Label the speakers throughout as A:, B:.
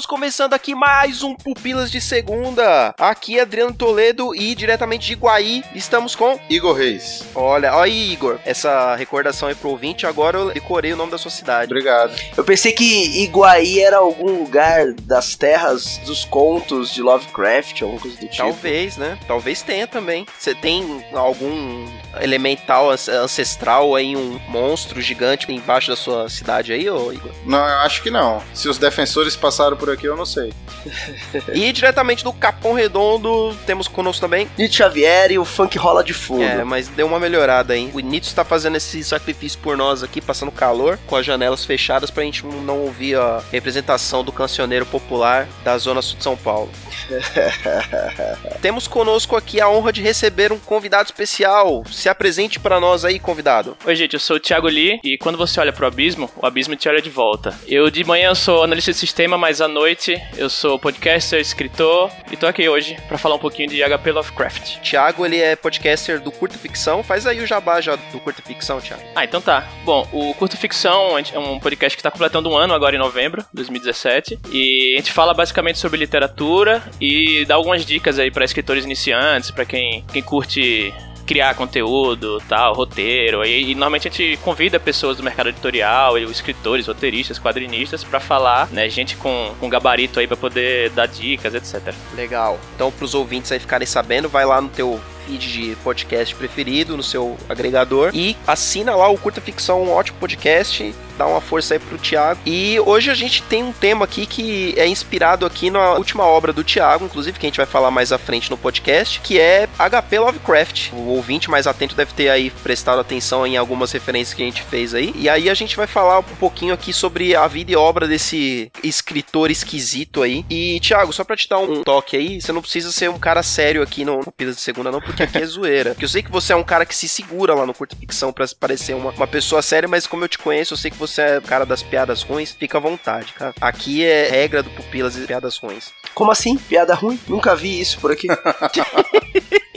A: Estamos começando aqui mais um Pupilas de Segunda. Aqui é Adriano Toledo e diretamente de Iguaí estamos com.
B: Igor Reis.
A: Olha, olha aí, Igor, essa recordação aí pro ouvinte. Agora eu decorei o nome da sua cidade.
B: Obrigado.
C: Eu pensei que Iguaí era algum lugar das terras dos contos de Lovecraft, alguma coisa do tipo.
A: Talvez, né? Talvez tenha também. Você tem algum elemental an- ancestral aí, um monstro gigante embaixo da sua cidade aí, ô Igor?
B: Não, eu acho que não. Se os defensores passaram por aqui, eu não sei.
A: E diretamente do Capão Redondo, temos conosco também.
C: Nietzsche Xavier e o funk rola de fundo.
A: É, mas deu uma melhorada, hein? O Nietzsche tá fazendo esse sacrifício por nós aqui, passando calor, com as janelas fechadas pra gente não ouvir a representação do cancioneiro popular da Zona Sul de São Paulo. Temos conosco aqui a honra de receber um convidado especial. Se apresente pra nós aí, convidado.
D: Oi, gente, eu sou o Thiago Lee e quando você olha pro abismo, o abismo te olha de volta. Eu de manhã sou analista de sistema, mas à noite eu sou podcaster, escritor e tô aqui hoje pra falar um pouquinho de HP Lovecraft.
A: Thiago, ele é podcaster do Curta Ficção. Faz aí o jabá já do Curta Ficção, Thiago.
D: Ah, então tá. Bom, o Curto Ficção é um podcast que tá completando um ano agora em novembro de 2017 e a gente fala basicamente sobre literatura e dá algumas dicas aí pra escritores iniciantes, pra quem, quem curte criar conteúdo, tal, roteiro. E, e normalmente a gente convida pessoas do mercado editorial, escritores, roteiristas, quadrinistas pra falar, né, gente com, com gabarito aí pra poder dar dicas, etc.
A: Legal. Então, pros ouvintes aí ficarem sabendo, vai lá no teu feed de podcast preferido, no seu agregador, e assina lá o Curta Ficção, um ótimo podcast. Dá uma força aí pro Thiago. E hoje a gente tem um tema aqui que é inspirado aqui na última obra do Thiago, inclusive, que a gente vai falar mais à frente no podcast, que é HP Lovecraft. O ouvinte mais atento deve ter aí prestado atenção em algumas referências que a gente fez aí. E aí a gente vai falar um pouquinho aqui sobre a vida e obra desse escritor esquisito aí. E, Thiago, só pra te dar um toque aí, você não precisa ser um cara sério aqui no Pilas de Segunda, não, porque aqui é zoeira. Porque eu sei que você é um cara que se segura lá no Curta Ficção pra parecer uma, uma pessoa séria, mas como eu te conheço, eu sei que você é o cara das piadas ruins, fica à vontade, cara. Aqui é regra do Pupilas e piadas ruins.
C: Como assim? Piada ruim? Nunca vi isso por aqui.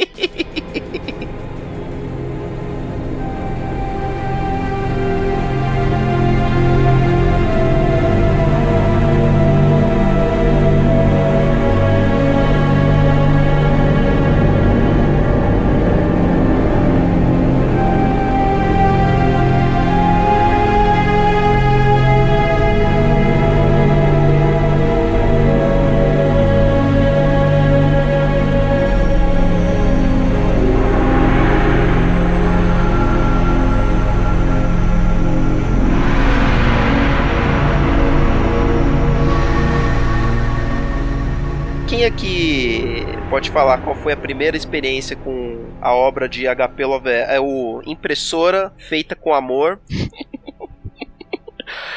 A: pode falar qual foi a primeira experiência com a obra de HP Love? É o Impressora Feita com Amor.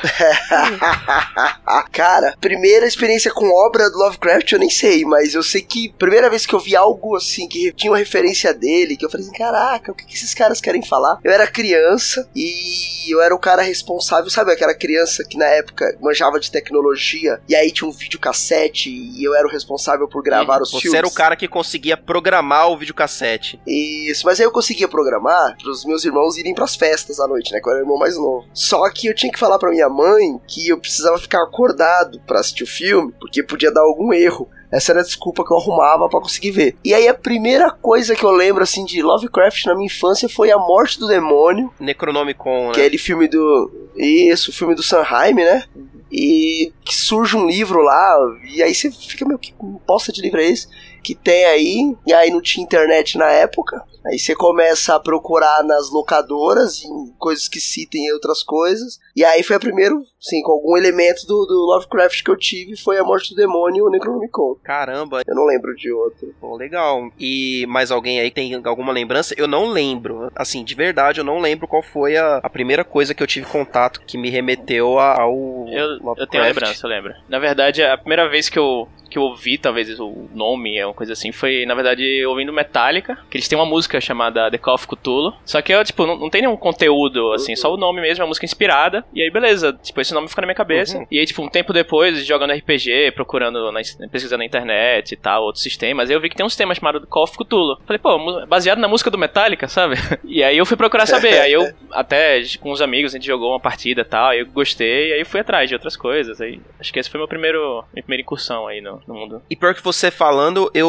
C: Cara, primeira experiência com obra do Lovecraft eu nem sei, mas eu sei que primeira vez que eu vi algo assim, que tinha uma referência dele, que eu falei assim, caraca, o que, que esses caras querem falar? Eu era criança e eu era o cara responsável, sabe aquela criança que na época manjava de tecnologia e aí tinha um videocassete e eu era o responsável por gravar os
A: Você
C: filmes?
A: era o cara que conseguia programar o videocassete.
C: Isso, mas aí eu conseguia programar pros meus irmãos irem pras festas à noite, né? Que eu era o irmão mais novo. Só que eu tinha que falar pra minha mãe que eu precisava ficar acordado pra assistir o filme, porque podia dar algum erro. Essa era a desculpa que eu arrumava pra conseguir ver. E aí a primeira coisa que eu lembro assim de Lovecraft na minha infância foi A Morte do Demônio,
A: Necronomicon,
C: que é
A: né?
C: aquele filme do isso, o filme do Sanheim, né? E que surge um livro lá, e aí você fica meio que bosta de livro é esse? Que tem aí, e aí não tinha internet na época. Aí você começa a procurar nas locadoras, em coisas que citem outras coisas. E aí foi a primeiro, sim, com algum elemento do, do Lovecraft que eu tive, foi a Morte do Demônio e o Necronomicon.
A: Caramba.
C: Eu não lembro de outro.
A: Pô, legal. E mais alguém aí tem alguma lembrança? Eu não lembro. Assim, de verdade, eu não lembro qual foi a, a primeira coisa que eu tive contato que me remeteu ao.
D: Eu, eu tenho lembrança, eu lembro. Na verdade, a primeira vez que eu que eu ouvi, talvez o nome, é uma coisa assim, foi, na verdade, ouvindo Metallica, que eles têm uma música chamada The Call of Cthulhu. Só que eu, tipo, não, não tem nenhum conteúdo, assim, só o nome mesmo, é uma música inspirada. E aí, beleza, tipo, esse nome fica na minha cabeça. Uhum. E aí, tipo, um tempo depois, jogando RPG, procurando, na, pesquisando na internet e tal, outros sistemas, eu vi que tem um sistema chamado The Call of Cthulhu. Falei, pô, baseado na música do Metallica, sabe? E aí eu fui procurar saber. aí eu, até com uns amigos, a gente jogou uma partida e tal, aí eu gostei, e aí fui atrás de outras coisas. Aí, acho que esse foi meu primeiro, minha primeira incursão aí no, no mundo.
A: E pior que você falando, eu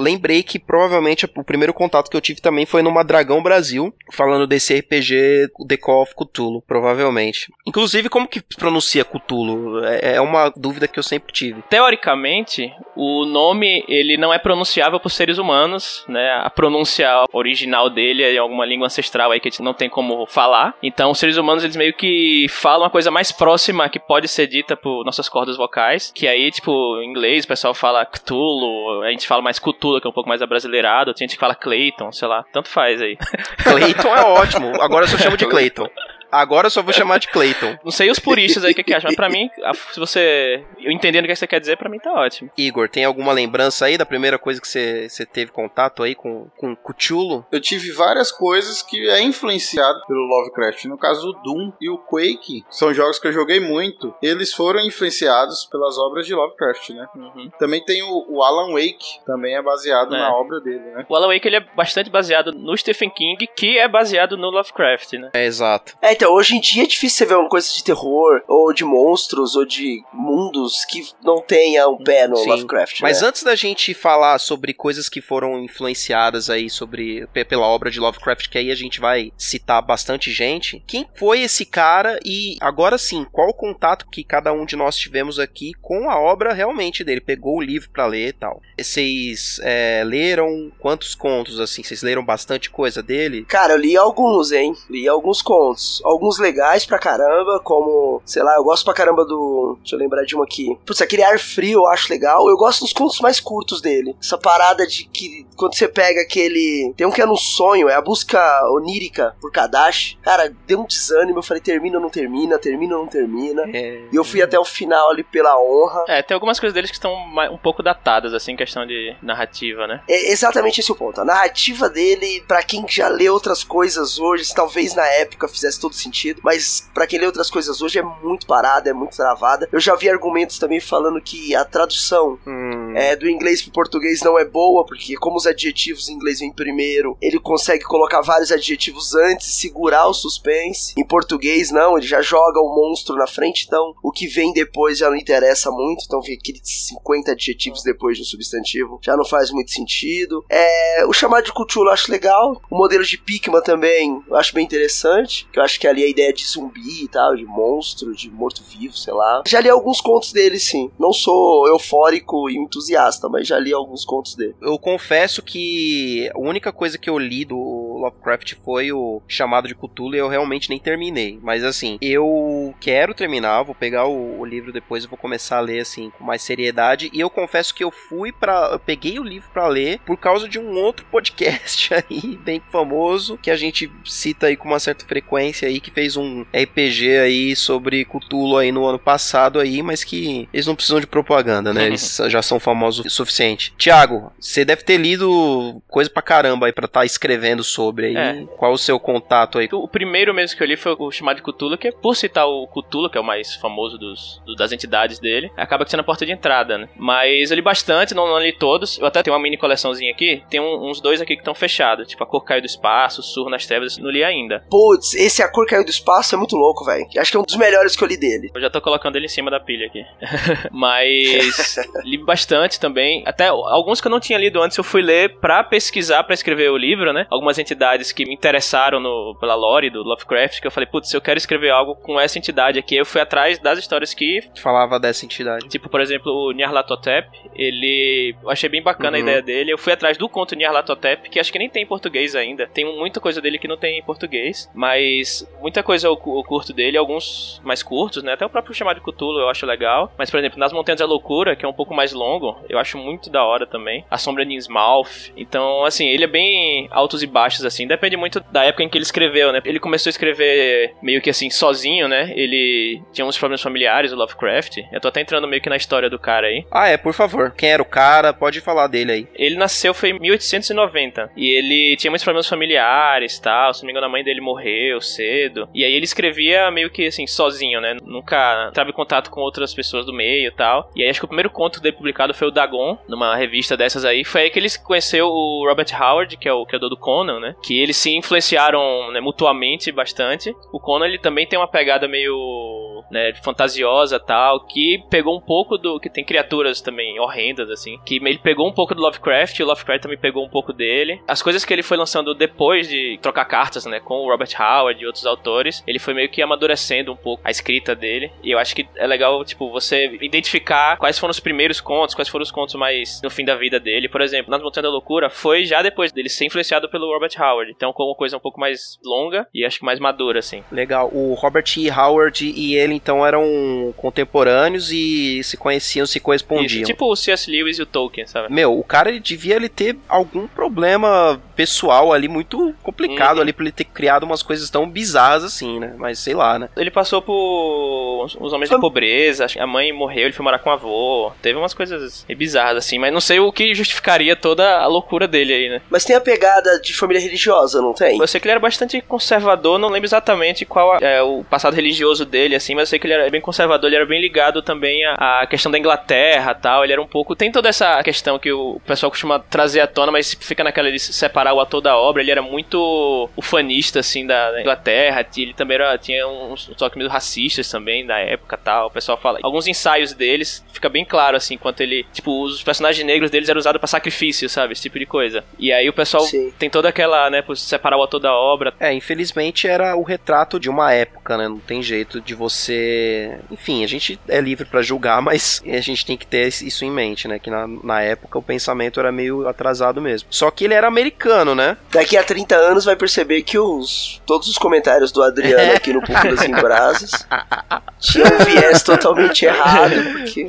A: lembrei que provavelmente o primeiro contato que eu tive também foi numa Dragão Brasil, falando desse RPG The Call of Cthulhu, provavelmente. Inclusive, como que pronuncia Cthulhu? É, é uma dúvida que eu sempre tive.
D: Teoricamente, o nome ele não é pronunciável por seres humanos, né? A pronúncia original dele é alguma língua ancestral aí que a gente não tem como falar. Então, os seres humanos eles meio que falam a coisa mais próxima que pode ser dita por nossas cordas vocais, que aí, tipo, em inglês o pessoal fala Cthulhu, a gente fala mais Cthulhu, que é um pouco mais abrasileirado, tem gente que fala Clayton, sei lá, tanto faz aí.
A: Clayton é ótimo, agora eu só chamo de Clayton. Agora eu só vou chamar de Clayton.
D: Não sei os puristas aí o que, que acham, mas pra mim, se você. Eu entendendo o que você quer dizer, pra mim tá ótimo.
A: Igor, tem alguma lembrança aí da primeira coisa que você, você teve contato aí com, com Cthulhu?
B: Eu tive várias coisas que é influenciado pelo Lovecraft. No caso, o Doom e o Quake são jogos que eu joguei muito. Eles foram influenciados pelas obras de Lovecraft, né? Uhum. Também tem o, o, Alan Wake, também é baseado é. na obra dele, né?
D: O Alan Wake ele é bastante baseado no Stephen King, que é baseado no Lovecraft, né?
A: É, exato.
C: É, então, hoje em dia é difícil você ver uma coisa de terror, ou de monstros, ou de mundos que não tenha um pé no Sim. Lovecraft.
A: Mas
C: né?
A: antes da gente falar sobre coisas que foram influenciadas aí sobre pela obra de Lovecraft, que aí a gente vai citar bastante gente, quem foi esse cara e agora sim, qual o contato que cada um de nós tivemos aqui com a obra realmente dele? Pegou o livro para ler e tal. Vocês é, leram quantos contos assim? Vocês leram bastante coisa dele?
C: Cara, eu li alguns, hein? Li alguns contos. Alguns legais pra caramba, como, sei lá, eu gosto pra caramba do. Deixa eu lembrar de uma aqui. Putz, aquele ar frio eu acho legal. Eu gosto dos contos mais curtos dele. Essa parada de que quando você pega aquele. Tem um que é no sonho, é a busca onírica por Kadash. Cara, deu um desânimo. Eu falei, termina ou não termina, termina ou não termina. É... E eu fui até o final ali pela honra.
D: É, tem algumas coisas deles que estão um pouco datadas, assim, em questão de narrativa, né?
C: É exatamente esse o ponto. A narrativa dele, para quem já lê outras coisas hoje, talvez na época fizesse todo sentido mas para quem lê outras coisas hoje é muito parada, é muito travada. Eu já vi argumentos também falando que a tradução hum. é, do inglês pro português não é boa, porque como os adjetivos em inglês vêm primeiro, ele consegue colocar vários adjetivos antes e segurar o suspense. Em português, não, ele já joga o monstro na frente, então o que vem depois já não interessa muito, então vem aqueles 50 adjetivos depois do substantivo, já não faz muito sentido. É, o chamado de Cthulhu eu acho legal, o modelo de Pikmin também eu acho bem interessante, que eu acho que ali a ideia de zumbi e tal, de monstro, de morto-vivo, sei lá. Já li alguns contos dele, sim. Não sou eufórico e entusiasta, mas já li alguns contos dele.
A: Eu confesso que a única coisa que eu li do Lovecraft foi o chamado de Cthulhu e eu realmente nem terminei. Mas assim, eu quero terminar, vou pegar o, o livro depois e vou começar a ler assim com mais seriedade. E eu confesso que eu fui para, eu peguei o livro para ler por causa de um outro podcast aí bem famoso que a gente cita aí com uma certa frequência aí que fez um RPG aí sobre Cthulhu aí no ano passado aí, mas que eles não precisam de propaganda, né? Eles já são famosos o suficiente. Tiago, você deve ter lido coisa pra caramba aí pra estar tá escrevendo sobre aí. É. Qual o seu contato aí?
D: O primeiro mesmo que eu li foi o chamado de Cthulhu, que é por citar o Cthulhu, que é o mais famoso dos, das entidades dele, acaba sendo a porta de entrada, né? Mas eu li bastante, não, não li todos. Eu até tenho uma mini coleçãozinha aqui, tem um, uns dois aqui que estão fechados, tipo A Cor Caiu do Espaço, Surro nas Trevas, não li ainda.
C: Putz, esse A Cor Caiu do espaço é muito louco, velho. Acho que é um dos melhores que eu li dele.
D: Eu já tô colocando ele em cima da pilha aqui. Mas li bastante também. Até alguns que eu não tinha lido antes eu fui ler pra pesquisar, pra escrever o livro, né? Algumas entidades entidades que me interessaram no, pela lore do Lovecraft, que eu falei, putz, eu quero escrever algo com essa entidade aqui. Eu fui atrás das histórias que.
A: Falava dessa entidade.
D: Tipo, por exemplo, o Nyarlathotep, ele. Eu achei bem bacana uhum. a ideia dele. Eu fui atrás do conto Nyarlathotep, que acho que nem tem em português ainda. Tem muita coisa dele que não tem em português, mas muita coisa eu, eu curto dele, alguns mais curtos, né? Até o próprio chamado de Cthulhu eu acho legal. Mas, por exemplo, Nas Montanhas da Loucura, que é um pouco mais longo, eu acho muito da hora também. A Sombra de Innsmouth. Então, assim, ele é bem altos e baixos, assim. Depende muito da época em que ele escreveu, né? Ele começou a escrever meio que assim, sozinho, né? Ele tinha uns problemas familiares, o Lovecraft. Eu tô até entrando meio que na história do cara aí.
A: Ah, é, por favor. Quem era o cara? Pode falar dele aí.
D: Ele nasceu foi em 1890. E ele tinha muitos problemas familiares tal. Se não me engano, a mãe dele morreu cedo. E aí ele escrevia meio que assim, sozinho, né? Nunca tava em contato com outras pessoas do meio e tal. E aí acho que o primeiro conto dele publicado foi o Dagon, numa revista dessas aí. Foi aí que ele conheceu o Robert Howard, que é o criador do Conan, né? Que eles se influenciaram né, mutuamente bastante. O Conan ele também tem uma pegada meio né, fantasiosa tal, que pegou um pouco do que tem criaturas também horrendas assim, que ele pegou um pouco do Lovecraft, e o Lovecraft também pegou um pouco dele. As coisas que ele foi lançando depois de trocar cartas, né, com o Robert Howard e outros autores, ele foi meio que amadurecendo um pouco a escrita dele. E eu acho que é legal, tipo, você identificar quais foram os primeiros contos, quais foram os contos mais no fim da vida dele. Por exemplo, Nas Montanhas da Loucura foi já depois dele ser influenciado pelo Robert Howard. Então, como coisa um pouco mais longa e acho que mais madura, assim.
A: Legal. O Robert E. Howard e ele, então, eram contemporâneos e se conheciam, se correspondiam.
D: Isso, tipo o C.S. Lewis e o Tolkien, sabe?
A: Meu, o cara ele devia ele ter algum problema pessoal ali muito complicado uhum. ali pra ele ter criado umas coisas tão bizarras assim, né? Mas sei lá, né?
D: Ele passou por os homens foi... de pobreza, a mãe morreu, ele foi morar com o avô. Teve umas coisas bizarras assim, mas não sei o que justificaria toda a loucura dele aí, né?
C: Mas tem a pegada de família religiosa, não tem?
D: Eu sei que ele era bastante conservador, não lembro exatamente qual é o passado religioso dele, assim, mas eu sei que ele era bem conservador, ele era bem ligado também à, à questão da Inglaterra tal. Ele era um pouco. Tem toda essa questão que o pessoal costuma trazer à tona, mas fica naquela de separar o ator da obra. Ele era muito ufanista, assim, da, da Inglaterra. Ele também era, tinha uns, uns toques meio racistas também da época tal. O pessoal fala. Alguns ensaios deles fica bem claro, assim, enquanto ele. Tipo, os personagens negros deles eram usados para sacrifício, sabe? Esse tipo de coisa. E aí o pessoal Sim. tem toda aquela, né, por separar o ator da obra.
A: É, infelizmente era o retrato de uma época, né? Não tem jeito de você. Enfim, a gente é livre para julgar, mas a gente tem que ter isso em mente, né? Que na, na época o pensamento era meio atrasado mesmo. Só que ele era americano, né?
C: Daqui a 30 anos vai perceber que os todos os comentários do Adriano aqui no Público em Brasas tinham um viés totalmente errado, porque...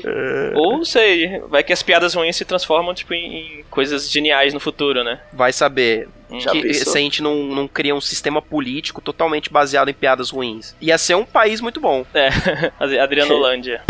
D: Ou sei, vai que as piadas ruins se transformam tipo em, em coisas geniais no futuro, né?
A: Vai saber. Já que, se a gente não, não cria um sistema político totalmente baseado em piadas ruins. Ia ser um país muito bom.
D: É, Adrianolândia.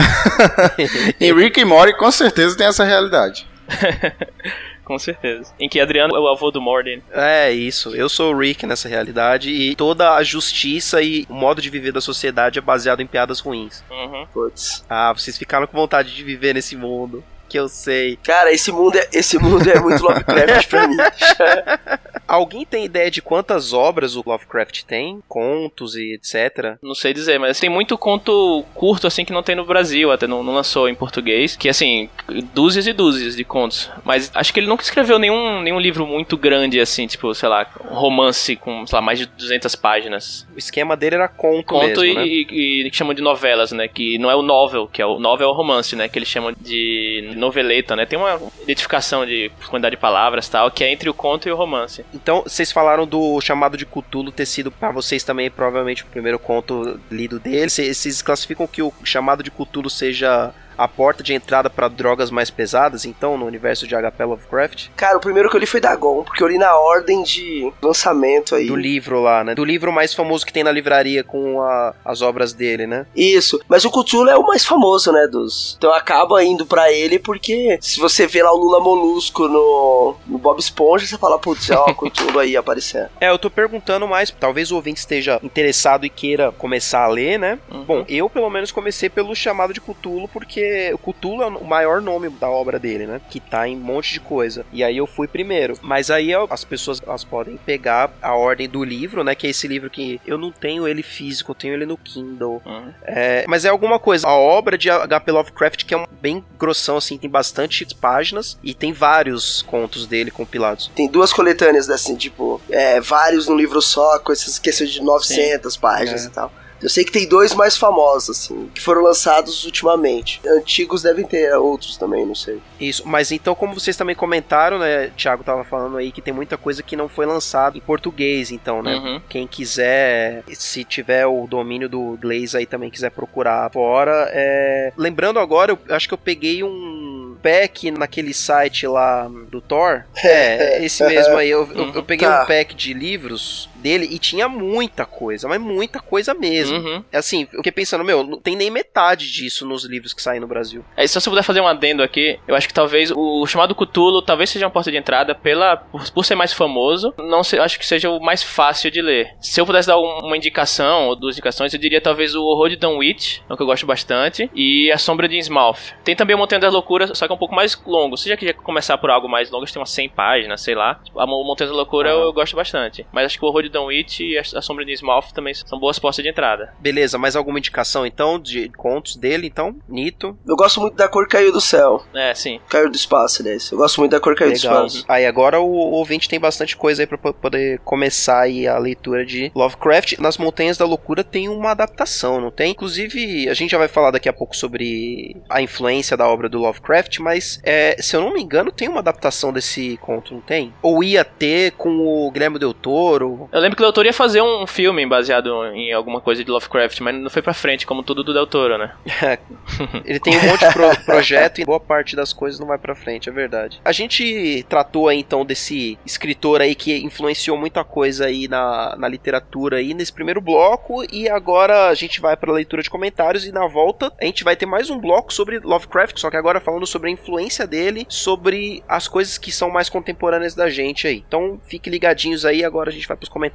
B: e Rick e Morty com certeza tem essa realidade.
D: Com certeza. Em que Adriano é o avô do Morden.
A: É, isso. Eu sou o Rick nessa realidade e toda a justiça e o modo de viver da sociedade é baseado em piadas ruins.
D: Uhum.
C: Putz.
A: Ah, vocês ficaram com vontade de viver nesse mundo que eu sei.
C: Cara, esse mundo é, esse mundo é muito Lovecraft pra mim.
A: Alguém tem ideia de quantas obras o Lovecraft tem? Contos e etc?
D: Não sei dizer, mas tem muito conto curto assim que não tem no Brasil, até não, não lançou em português, que assim, dúzias e dúzias de contos. Mas acho que ele nunca escreveu nenhum, nenhum livro muito grande assim, tipo, sei lá, um romance com, sei lá, mais de 200 páginas.
A: O esquema dele era conto,
D: conto
A: mesmo,
D: e,
A: né?
D: e, e que chamam de novelas, né? Que não é o novel, que é o novel é o romance, né? Que eles chamam de noveleta, né? Tem uma identificação de quantidade de palavras tal, que é entre o conto e o romance.
A: Então, vocês falaram do chamado de Cthulhu ter sido para vocês também provavelmente o primeiro conto lido dele. Vocês classificam que o chamado de Cthulhu seja a porta de entrada para drogas mais pesadas, então, no universo de HP Lovecraft?
C: Cara, o primeiro que eu li foi Dagon, porque eu li na ordem de lançamento aí.
A: Do livro lá, né? Do livro mais famoso que tem na livraria com a, as obras dele, né?
C: Isso. Mas o Cthulhu é o mais famoso, né, dos... Então acaba indo para ele porque se você vê lá o Lula Molusco no, no Bob Esponja, você fala, putz, ó, o Cthulhu aí aparecendo.
A: É, eu tô perguntando mais, talvez o ouvinte esteja interessado e queira começar a ler, né? Uhum. Bom, eu pelo menos comecei pelo chamado de Cthulhu porque porque o Cthulhu é o maior nome da obra dele, né? Que tá em um monte de coisa. E aí eu fui primeiro. Mas aí as pessoas elas podem pegar a ordem do livro, né? Que é esse livro que eu não tenho ele físico, eu tenho ele no Kindle. Uhum. É, mas é alguma coisa. A obra de H.P. Lovecraft, que é um, bem grossão, assim, tem bastante páginas e tem vários contos dele compilados.
C: Tem duas coletâneas, assim, tipo, é, vários num livro só, com essas questões de 900 Sim. páginas é. e tal. Eu sei que tem dois mais famosos, assim, que foram lançados ultimamente. Antigos devem ter outros também, não sei.
A: Isso, mas então, como vocês também comentaram, né? Thiago tava falando aí que tem muita coisa que não foi lançada em português, então, né? Uhum. Quem quiser, se tiver o domínio do inglês aí também quiser procurar fora. É... Lembrando agora, eu acho que eu peguei um pack naquele site lá do Thor. É, esse mesmo aí. Eu, eu, eu peguei tá. um pack de livros dele e tinha muita coisa, mas muita coisa mesmo. Uhum. Assim, eu fiquei pensando, meu, não tem nem metade disso nos livros que saem no Brasil.
D: É, se você puder fazer um adendo aqui, eu acho que talvez o chamado Cthulhu talvez seja uma porta de entrada pela por, por ser mais famoso, não sei, acho que seja o mais fácil de ler. Se eu pudesse dar uma indicação ou duas indicações, eu diria talvez o Horror de Dunwich, é que eu gosto bastante, e A Sombra de Innsmouth. Tem também o Montanha das Loucuras, só que é um pouco mais longo. Se já quiser começar por algo mais longo, tem umas 100 páginas, sei lá. A Montanha da Loucura uhum. eu, eu, gosto bastante. Mas acho que o Horror de Dunwich e A Sombra de Innsmouth também são boas portas de entrada.
A: Beleza, mais alguma indicação então de contos dele, então? Nito?
C: Eu gosto muito da Cor Caiu do Céu.
D: É, sim.
C: Caiu do Espaço, aliás. Eu gosto muito da Cor Caiu Legal. do Espaço.
A: Aí agora o, o ouvinte tem bastante coisa aí pra poder começar aí a leitura de Lovecraft. Nas Montanhas da Loucura tem uma adaptação, não tem? Inclusive, a gente já vai falar daqui a pouco sobre a influência da obra do Lovecraft, mas é, se eu não me engano, tem uma adaptação desse conto, não tem? Ou ia ter com o Guilherme Del Toro?
D: Eu lembro que o Del Toro ia fazer um filme baseado em alguma coisa de Lovecraft, mas não foi pra frente, como tudo do Del Toro, né?
A: Ele tem um monte de pro projeto e boa parte das coisas não vai pra frente, é verdade. A gente tratou aí então desse escritor aí que influenciou muita coisa aí na, na literatura aí nesse primeiro bloco e agora a gente vai pra leitura de comentários e na volta a gente vai ter mais um bloco sobre Lovecraft, só que agora falando sobre a influência dele, sobre as coisas que são mais contemporâneas da gente aí. Então fique ligadinhos aí, agora a gente vai pros comentários.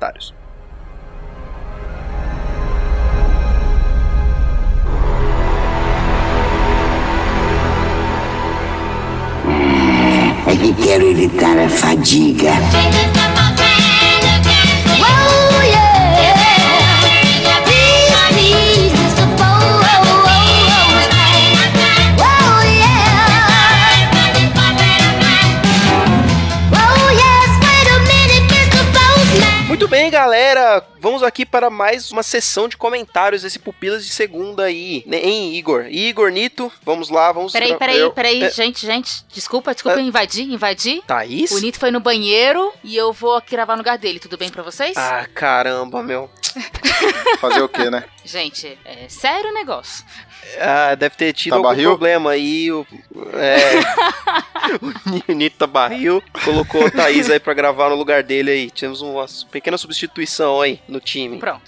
E: É que quero evitar a fadiga.
A: Vamos aqui para mais uma sessão de comentários desse Pupilas de Segunda aí, né, hein, Igor? Igor, Nito, vamos lá, vamos...
F: Peraí, peraí, eu... peraí, é... gente, gente, desculpa, desculpa, é... eu invadi, invadi.
A: Thaís?
F: O Nito foi no banheiro e eu vou aqui gravar no lugar dele, tudo bem pra vocês?
A: Ah, caramba, meu.
B: Fazer o quê, né?
F: Gente, é sério o negócio.
A: Ah, deve ter tido tá algum barril? problema aí. O, é, o Nito tá barril, colocou a Thaís aí pra gravar no lugar dele aí. Tivemos uma pequena substituição aí no time.
F: Pronto.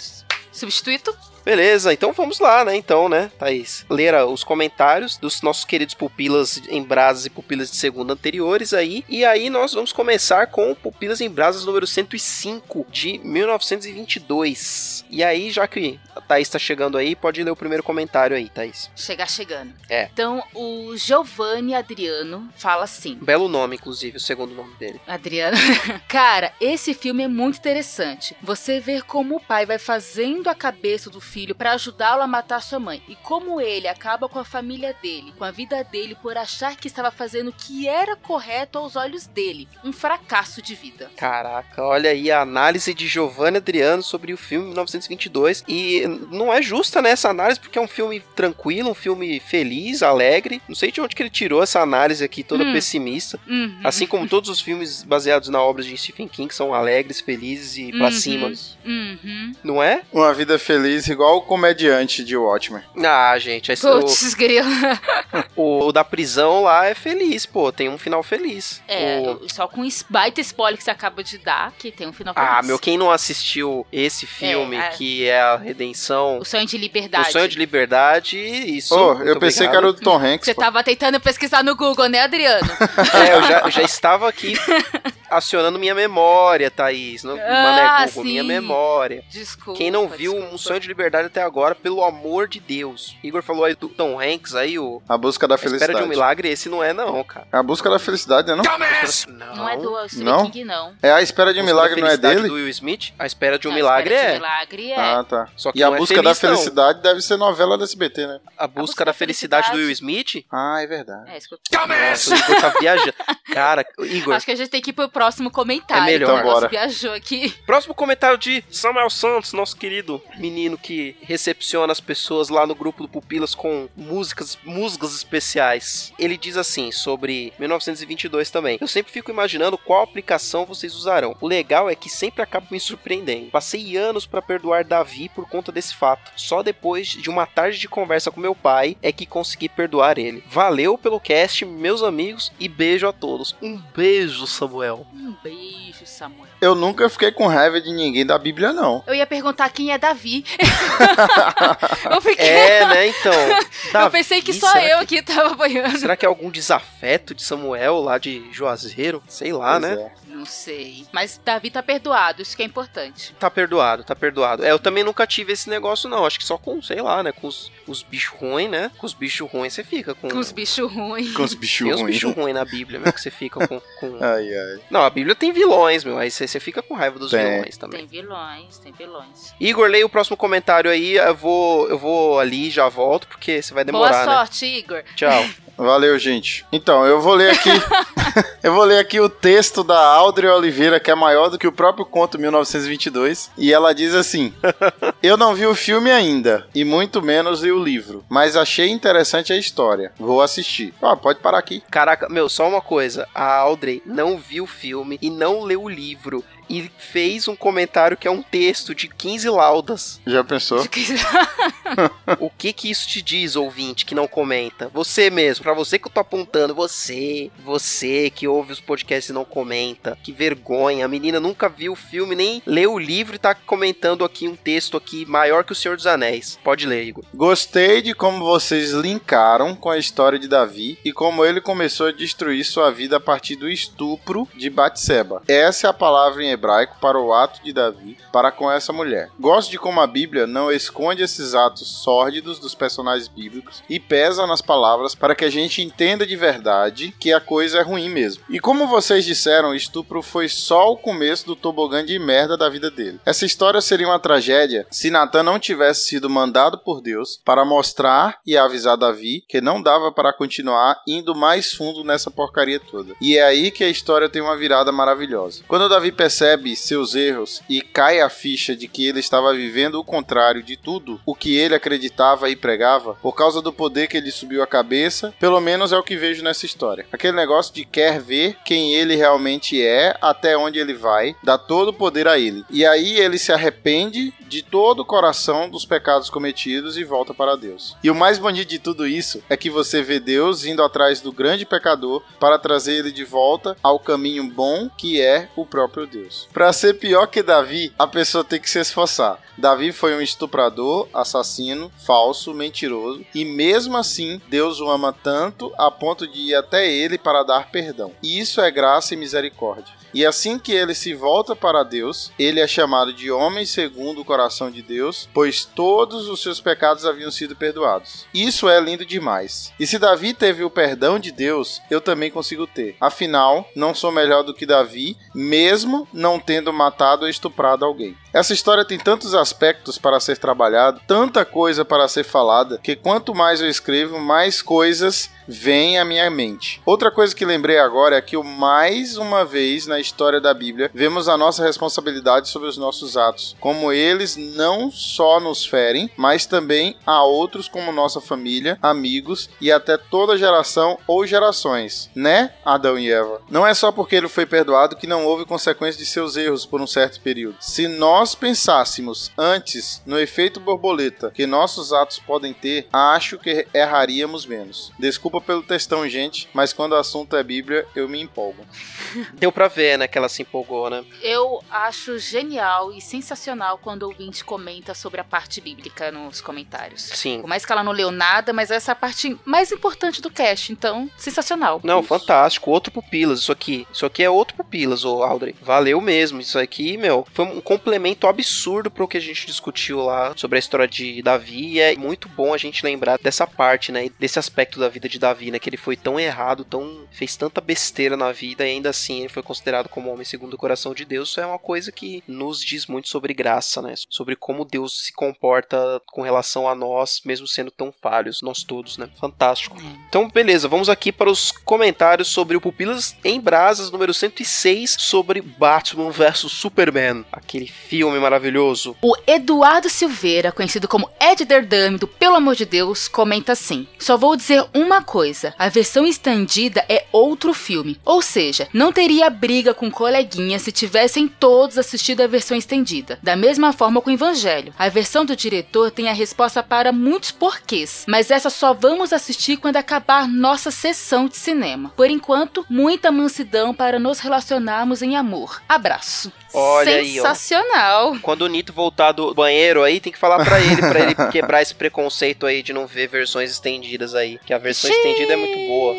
F: Substituto?
A: Beleza, então vamos lá, né? Então, né, Thaís? Ler os comentários dos nossos queridos pupilas em brasas e pupilas de segunda anteriores aí. E aí nós vamos começar com Pupilas em Brasas número 105 de 1922. E aí, já que a Thaís tá chegando aí, pode ler o primeiro comentário aí, Thaís.
F: Chegar chegando.
A: É.
F: Então, o Giovanni Adriano fala assim.
A: Belo nome, inclusive, o segundo nome dele.
F: Adriano. Cara, esse filme é muito interessante. Você vê como o pai vai fazendo a cabeça do filho para ajudá-lo a matar sua mãe. E como ele acaba com a família dele, com a vida dele, por achar que estava fazendo o que era correto aos olhos dele. Um fracasso de vida.
A: Caraca, olha aí a análise de Giovanni Adriano sobre o filme 1922. E não é justa né, essa análise, porque é um filme tranquilo, um filme feliz, alegre. Não sei de onde que ele tirou essa análise aqui toda hum. pessimista. Uhum. Assim como todos os filmes baseados na obra de Stephen King são alegres, felizes e uhum. pra cima. Uhum. Não é?
B: Uma vida feliz igual igual o comediante de Watchmen.
A: Ah, gente, esse
F: Putz,
A: o, o, o, da prisão lá é feliz, pô, tem um final feliz.
F: É, o... só com baita spoiler que você acaba de dar, que tem um final
A: ah, feliz. Ah, meu, quem não assistiu esse filme, é, é. que é a redenção...
F: O Sonho de Liberdade.
A: O Sonho de Liberdade, isso.
B: Oh, eu pensei obrigado. que era o do Tom Hanks.
F: Você pô. tava tentando pesquisar no Google, né, Adriano?
A: é, eu já, eu já estava aqui acionando minha memória, Thaís. Não,
F: Ah,
A: Mané Google, minha memória.
F: Desculpa.
A: Quem não viu
F: desculpa.
A: Um Sonho de Liberdade até agora, pelo amor de Deus. Igor falou aí do Tom Hanks aí, o
B: A busca da
A: A Espera
B: felicidade.
A: de um Milagre, esse não é não, cara.
B: A busca da felicidade, né? Não?
A: Não.
F: Não é do Stephen
B: Não?
F: King, não.
B: É a espera de um
A: Busca da
B: milagre, não é
A: Felicidade
B: dele?
A: do Will Smith? A Espera de um
F: Não,
A: Milagre
F: Espera de
A: é.
F: Milagre é.
B: Ah, tá.
A: Só que
B: E a
A: não é
B: busca da
A: feliz, não.
B: felicidade deve ser novela da SBT, né?
A: A Busca da Felicidade do Will Smith?
B: Ah, é verdade.
F: É, isso que eu...
A: Nossa, o Igor tá viajando. Cara, Igor,
F: Acho que a gente tem que ir pro próximo comentário.
A: É melhor.
B: Então, bora.
F: viajou aqui.
A: próximo comentário de Samuel Santos, nosso querido menino que recepciona as pessoas lá no grupo do Pupilas com músicas, músicas especiais. Ele diz assim sobre 1922 também. Eu sempre fico imaginando qual aplicação vocês usarão. O legal é que sempre acaba me surpreendendo. Passei anos pra perdoar Davi por conta desse fato. Só depois de uma tarde de conversa com meu pai é que consegui perdoar ele. Valeu pelo cast, meus amigos, e beijo a todos. Um beijo, Samuel.
F: Um beijo, Samuel.
B: Eu nunca fiquei com raiva de ninguém da Bíblia, não.
F: Eu ia perguntar quem é Davi. eu fiquei.
A: É, né, então.
F: eu
A: Davi,
F: pensei que só eu aqui tava apanhando.
A: Será que é algum desafeto de Samuel lá de Juazeiro? Sei lá,
B: Pois
A: né?
B: é.
F: Não sei. Mas Davi tá perdoado, isso que é importante.
A: Tá perdoado, tá perdoado. É, eu também nunca tive esse negócio, não. Acho que só com, sei lá, né? Com os, os bichos ruins, né? Com os bichos ruins você fica com.
F: Com os bichos ruins.
B: Com os bichos
A: Tem uns
B: ruins.
A: bichos ruins na Bíblia, meu, que você fica com. com-
B: Ai, ai.
A: Não, a Bíblia tem vilões, meu. Aí você, fica com raiva dos
B: Tem.
A: vilões também.
F: Tem vilões, tem vilões.
A: Igor, leia o próximo comentário aí. Eu vou, eu vou ali e já volto, porque você vai
F: Boa
A: demorar, né?
F: sorte, Igor.
A: Tchau.
B: Valeu, gente. Então, eu vou ler aqui. eu vou ler aqui o texto da Audrey Oliveira, que é maior do que o próprio conto 1922. E ela diz assim: Eu não vi o filme ainda, e muito menos li o livro, mas achei interessante a história. Vou assistir. Ó, pode parar aqui.
A: Caraca, meu, só uma coisa. A Audrey não viu o filme e não leu o livro. E fez um comentário que é um texto de 15 laudas.
B: Já pensou?
A: O que que isso te diz, ouvinte, que não comenta? Você mesmo, pra você que eu tô apontando, você, você que ouve os podcasts e não comenta. Que vergonha, a menina nunca viu o filme, nem leu o livro e tá comentando aqui um texto aqui maior que o Senhor dos Anéis. Pode ler, Igor.
B: Gostei de como vocês linkaram com a história de Davi e como ele começou a destruir sua vida a partir do estupro de Batseba. Essa é a palavra em hebraico para o ato de Davi para com essa mulher. Gosto de como a Bíblia não esconde esses atos sórdidos dos personagens bíblicos e pesa nas palavras para que a gente entenda de verdade que a coisa é ruim mesmo. E como vocês disseram, o estupro foi só o começo do tobogã de merda da vida dele. Essa história seria uma tragédia se Natan não tivesse sido mandado por Deus para mostrar e avisar Davi que não dava para continuar indo mais fundo nessa porcaria toda. E é aí que a história tem uma virada maravilhosa. Quando Davi percebe seus erros e cai a ficha de que ele estava vivendo o contrário de tudo o que ele acreditava e pregava, por causa do poder que ele subiu a cabeça, pelo menos é o que vejo nessa história. Aquele negócio de quer ver quem ele realmente é, até onde ele vai, dá todo o poder a ele. E aí ele se arrepende de todo o coração dos pecados cometidos e volta para Deus. E o mais bonito de tudo isso é que você vê Deus indo atrás do grande pecador para trazer ele de volta ao caminho bom que é o próprio Deus. Para ser pior que Davi, a pessoa tem que se esforçar. Davi foi um estuprador, assassino, falso, mentiroso, e mesmo assim Deus o ama tanto a ponto de ir até ele para dar perdão. Isso é graça e misericórdia. E assim que ele se volta para Deus, ele é chamado de homem segundo o coração de Deus, pois todos os seus pecados haviam sido perdoados. Isso é lindo demais. E se Davi teve o perdão de Deus, eu também consigo ter. Afinal, não sou melhor do que Davi, mesmo não tendo matado ou estuprado alguém. Essa história tem tantos aspectos para ser trabalhado, tanta coisa para ser falada, que quanto mais eu escrevo, mais coisas vêm à minha mente. Outra coisa que lembrei agora é que mais uma vez na história da Bíblia vemos a nossa responsabilidade sobre os nossos atos, como eles não só nos ferem, mas também a outros como nossa família, amigos e até toda geração ou gerações, né, Adão e Eva? Não é só porque ele foi perdoado que não houve consequência de seus erros por um certo período. Se nós nós pensássemos antes no efeito borboleta que nossos atos podem ter, acho que erraríamos menos. Desculpa pelo textão, gente, mas quando o assunto é Bíblia, eu me empolgo.
A: Deu pra ver, né, que ela se empolgou, né?
F: Eu acho genial e sensacional quando o ouvinte comenta sobre a parte bíblica nos comentários.
A: Sim.
F: Por mais que ela não leu nada, mas essa é a parte mais importante do cast, então, sensacional.
A: Não, fantástico. Outro Pupilas, isso aqui. Isso aqui é outro Pupilas, ô Audrey. Valeu mesmo. Isso aqui, meu, foi um complemento absurdo pro que a gente discutiu lá sobre a história de Davi. E é muito bom a gente lembrar dessa parte, né? Desse aspecto da vida de Davi, né? Que ele foi tão errado, tão. fez tanta besteira na vida e ainda assim ele foi considerado como homem segundo o coração de Deus. Isso é uma coisa que nos diz muito sobre graça, né? Sobre como Deus se comporta com relação a nós, mesmo sendo tão falhos, nós todos, né? Fantástico. Então, beleza, vamos aqui para os comentários sobre o Pupilas em Brasas, número 106, sobre Batman vs Superman, aquele filme maravilhoso.
F: O Eduardo Silveira, conhecido como Ed Derdame do Pelo Amor de Deus, comenta assim: Só vou dizer uma coisa: a versão estendida é outro filme. Ou seja, não teria briga com coleguinha se tivessem todos assistido a versão estendida. Da mesma forma com o Evangelho. A versão do diretor tem a resposta para muitos porquês, mas essa só vamos assistir quando acabar nossa sessão de cinema. Por enquanto, muita mansidão para nos relacionarmos em amor. Abraço.
A: Olha aí, ó.
F: Sensacional.
A: Quando o Nito voltar do banheiro aí, tem que falar pra ele, pra ele quebrar esse preconceito aí de não ver versões estendidas aí. Que a versão estendida é muito boa.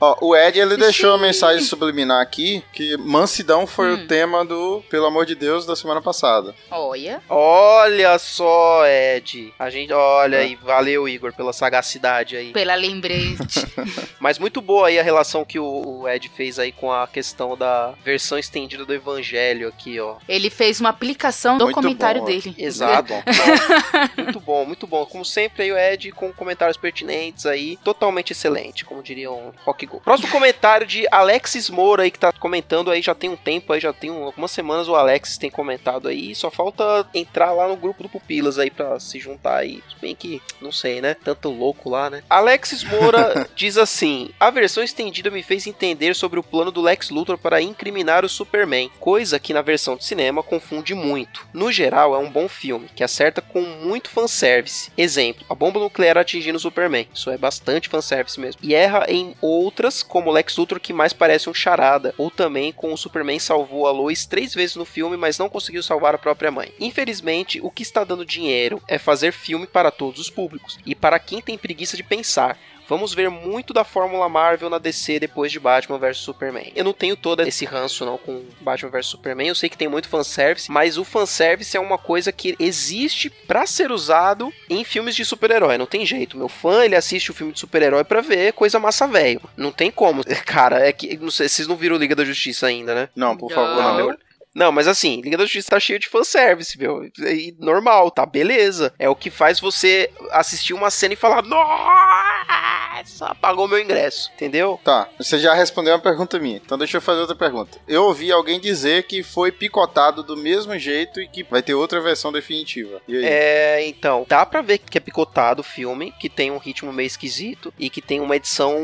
B: Ó, o Ed, ele deixou uma mensagem subliminar aqui, que mansidão foi
F: Hum.
B: o tema do Pelo Amor de Deus da semana passada.
F: Olha.
A: Olha só, Ed. A gente, olha
B: É.
A: aí, valeu, Igor, pela sagacidade aí.
F: Pela lembrete.
A: Mas muito boa aí a relação que o, o Ed fez aí com a questão da versão estendida do evangelho aqui, ó.
F: Ele fez uma aplicação do
B: Muito
F: comentário
B: bom.
F: dele.
A: Exato. muito bom, muito bom. Como sempre aí o Ed com comentários pertinentes aí, totalmente excelente, como diriam Rock Go. Próximo comentário de Alexis Moura aí que tá comentando aí já tem um tempo aí, já tem um- algumas semanas o Alexis tem comentado aí, só falta entrar lá no grupo do Pupilas aí pra se juntar aí. Se Bem que, não sei, né? Tanto louco lá, né? Alexis Moura diz assim: "A versão estendida me fez entender sobre o plano do Lex Luthor para incriminar o Superman, coisa que na versão de cinema confunde muito. No geral, é um bom filme, que acerta com muito fanservice. Exemplo, a bomba nuclear atingindo o Superman. Isso é bastante fanservice mesmo. E erra em outras, como Lex Luthor, que mais parece um charada. Ou também com o Superman salvou a Lois três vezes no filme, mas não conseguiu salvar a própria mãe. Infelizmente, o que está dando dinheiro é fazer filme para todos os públicos. E para quem tem preguiça de pensar. Vamos ver muito da fórmula Marvel na DC depois de Batman vs Superman. Eu não tenho todo esse ranço não com Batman vs Superman. Eu sei que tem muito fanservice, mas o fanservice é uma coisa que existe pra ser usado em filmes de super-herói. Não tem jeito. Meu fã, ele assiste o filme de super-herói pra ver coisa massa velho. Não tem como. Cara, é que não sei, vocês não viram Liga da Justiça ainda, né?
B: Não, por
F: Não.
B: favor, não.
A: Não, mas assim, Liga da Justiça tá cheio de fanservice, meu. E normal, tá? Beleza. É o que faz você assistir uma cena e falar: Nossa, apagou meu ingresso. Entendeu?
B: Tá, você já respondeu uma pergunta minha, então deixa eu fazer outra pergunta. Eu ouvi alguém dizer que foi picotado do mesmo jeito e que vai ter outra versão definitiva. E aí?
A: É, então, dá pra ver que é picotado o filme, que tem um ritmo meio esquisito e que tem uma edição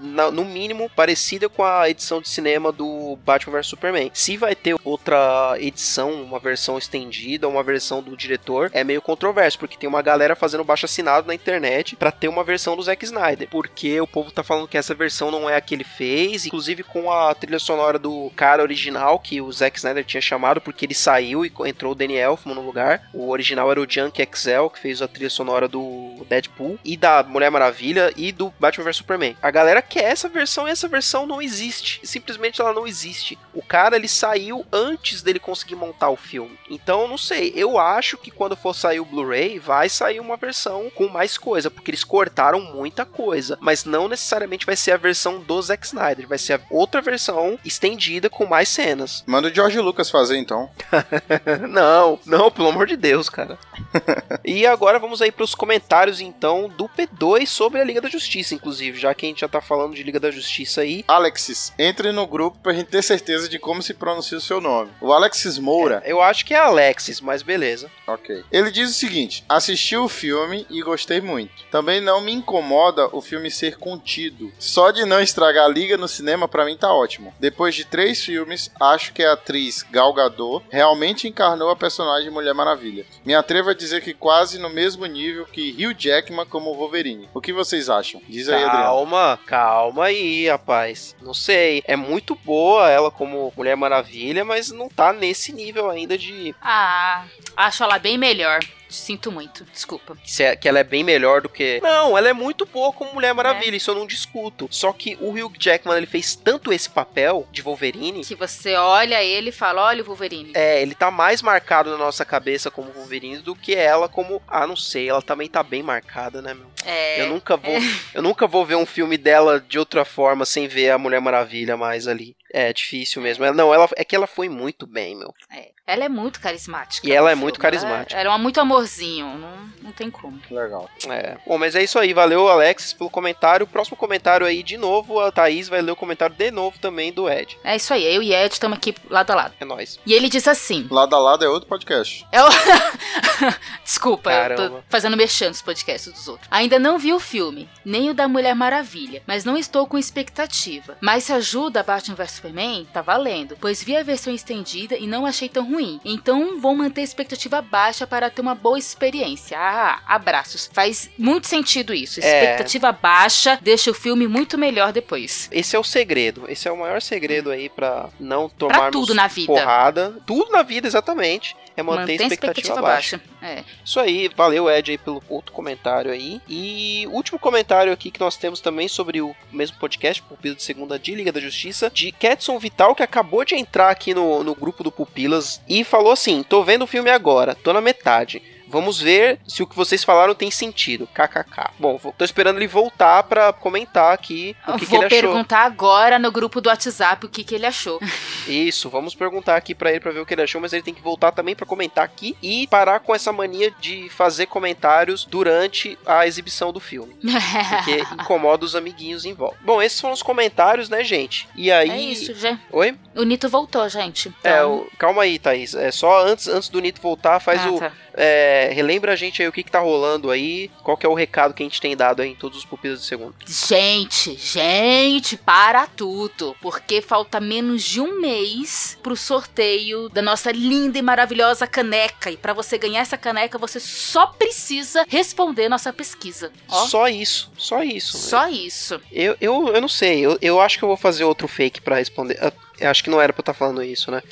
A: na- no mínimo parecida com a edição de cinema do Batman vs Superman. Se vai ter outra edição, uma versão estendida, uma versão do diretor, é meio controverso, porque tem uma galera fazendo baixo assinado na internet pra ter uma versão do Zack Snyder, porque o povo tá falando que essa versão não é a que ele fez, inclusive com a trilha sonora do cara original que o Zack Snyder tinha chamado, porque ele saiu e entrou o Danny Elfman no lugar. O original era o Junk Excel, que fez a trilha sonora do Deadpool e da Mulher Maravilha e do Batman vs Superman. A galera quer essa versão e essa versão não existe. Simplesmente ela não existe. O cara ele saiu antes dele conseguir montar o filme. Então, não sei. Eu acho que quando for sair o Blu-ray, vai sair uma versão com mais coisa, porque eles cortaram muita coisa. Mas não necessariamente vai ser a versão do Zack Snyder. Vai ser outra versão estendida com mais cenas.
B: Manda o George Lucas fazer então.
A: não, não, pelo amor de Deus, cara. e agora vamos aí para os comentários então do P2 sobre a Liga da Justiça, inclusive, já que a gente já tá falando de Liga da Justiça aí.
B: Alexis, entre no grupo pra gente ter certeza de como se pronuncia o seu nome. O Alexis Moura,
A: Eu acho que é Alexis, mas beleza.
B: ok. Ele diz o seguinte: assisti o filme e gostei muito. Também não me incomoda o filme ser contido. Só de não estragar a liga no cinema, pra mim tá ótimo. Depois de três filmes, acho que a atriz Gal Gadot realmente encarnou a personagem Mulher Maravilha. Me atrevo a dizer que quase no mesmo nível que Hugh Jackman como Wolverine. O que vocês acham? Diz aí, Adriano.
A: Calma, calma aí, rapaz. Não sei. É muito boa ela como Mulher Maravilha, mas não tá nesse nível ainda de.
F: Ah, acho ela bem melhor. Sinto muito, desculpa.
A: se é- que ela é bem melhor do que. Não, ela é muito boa como Mulher Maravilha, isso eu não discuto. Só que o Hugh Jackman ele fez tanto esse papel de Wolverine.
F: Que você olha ele e fala: olha o Wolverine.
A: É, ele tá mais marcado na nossa cabeça como Wolverine do que ela como. Ah, não sei, ela também tá bem marcada, né, meu?
F: É.
A: Eu nunca vou. Eu nunca vou ver um filme dela de outra forma sem ver a Mulher Maravilha mais ali. É difícil mesmo. Ela- Não, ela é que ela foi muito bem, meu.
F: é. Ela é muito carismática.
A: E ela é muito
F: filme. Ela-
A: carismática.
F: Ela, é muito amorzinho, não, não tem como.
B: Legal.
A: É. Bom, mas é isso aí. Valeu, Alexis, pelo comentário. Próximo comentário aí, de novo, a Thaís vai ler o comentário de novo também do Ed.
F: É isso aí, eu e Ed estamos aqui lado a lado.
A: É nóis.
F: E ele diz assim:
B: Lado a lado é outro podcast.
F: É o... Desculpa, eu tô
A: Caramba.
F: fazendo mexendo nos podcasts dos outros. Ainda não vi o filme, nem o da Mulher Maravilha, mas não estou com expectativa. Mas se ajuda a Batman vs Superman, tá valendo, pois vi a versão estendida e não achei tão ruim. Então vou manter a expectativa baixa para ter uma boa experiência. Ah, abraços. Faz muito sentido isso.
A: É.
F: Expectativa baixa deixa o filme muito melhor depois.
A: Esse é o segredo. Esse é o maior segredo aí pra não tomarmos
F: tudo na vida.
A: porrada. Tudo na vida, exatamente. É manter a expectativa, baixa.
F: É.
A: Isso aí, valeu Ed aí pelo outro comentário aí. E último comentário aqui que nós temos também sobre o mesmo podcast, Pupila de Segunda de Liga da Justiça, de Ketson Vital, que acabou de entrar aqui no, no grupo do Pupilas e falou assim: tô vendo o filme agora, tô na metade. Vamos ver se o que vocês falaram tem sentido. KKK. Bom, vou- tô esperando ele voltar pra comentar aqui o que, que
F: Vou
A: ele achou.
F: perguntar agora no grupo do WhatsApp o que, que ele achou.
A: Isso, vamos perguntar aqui pra ele pra ver o que ele achou, mas ele tem que voltar também pra comentar aqui e parar com essa mania de fazer comentários durante a exibição do filme, porque incomoda os amiguinhos em volta. Bom, esses foram os comentários, né, gente? E aí,
F: É isso, já.
A: Oi?
F: O Nito voltou, gente.
A: É,
F: Então-
A: o- calma aí, Thaís. É só antes, antes do Nito voltar, faz
F: Ah,
A: o
F: tá.
A: É, relembra a gente aí o que, que tá rolando aí, qual que é o recado que a gente tem dado aí em todos os pupilas de segundo.
F: Gente, gente, para tudo. Porque falta menos de um mês pro sorteio da nossa linda e maravilhosa caneca. E pra você ganhar essa caneca, você só precisa responder nossa pesquisa. Ó,
A: Só isso, só isso.
F: só isso.
A: Eu, eu, eu não sei, eu, eu acho que eu vou fazer outro fake pra responder. Ah, Eu acho que não era pra eu estar falando isso, né?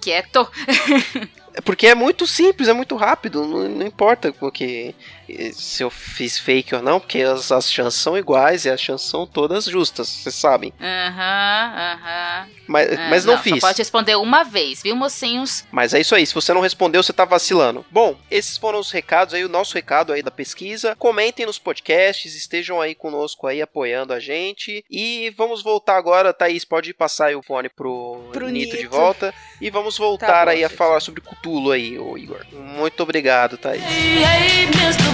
F: Quieto.
A: É Porque é muito simples, é muito rápido, não, não importa porque se eu fiz fake ou não, porque as, as chances são iguais e as chances são todas justas, vocês sabem.
F: Aham, aham.
A: Mas,
F: É,
A: mas não,
F: Só
A: fiz.
F: pode responder uma vez, viu, mocinhos?
A: Mas é isso aí, se você não respondeu, você tá vacilando. Bom, esses foram os recados aí, o nosso recado aí da pesquisa. Comentem nos podcasts, estejam aí conosco aí apoiando a gente. E vamos voltar agora, Thaís, pode passar aí o fone pro,
F: Pro
A: Nito, de
F: Nito.
A: volta. E vamos voltar
F: bom,
A: aí a
F: gente.
A: falar sobre Cthulhu aí, ô Igor. Muito obrigado, Thaís.
G: Hey, hey, Mr.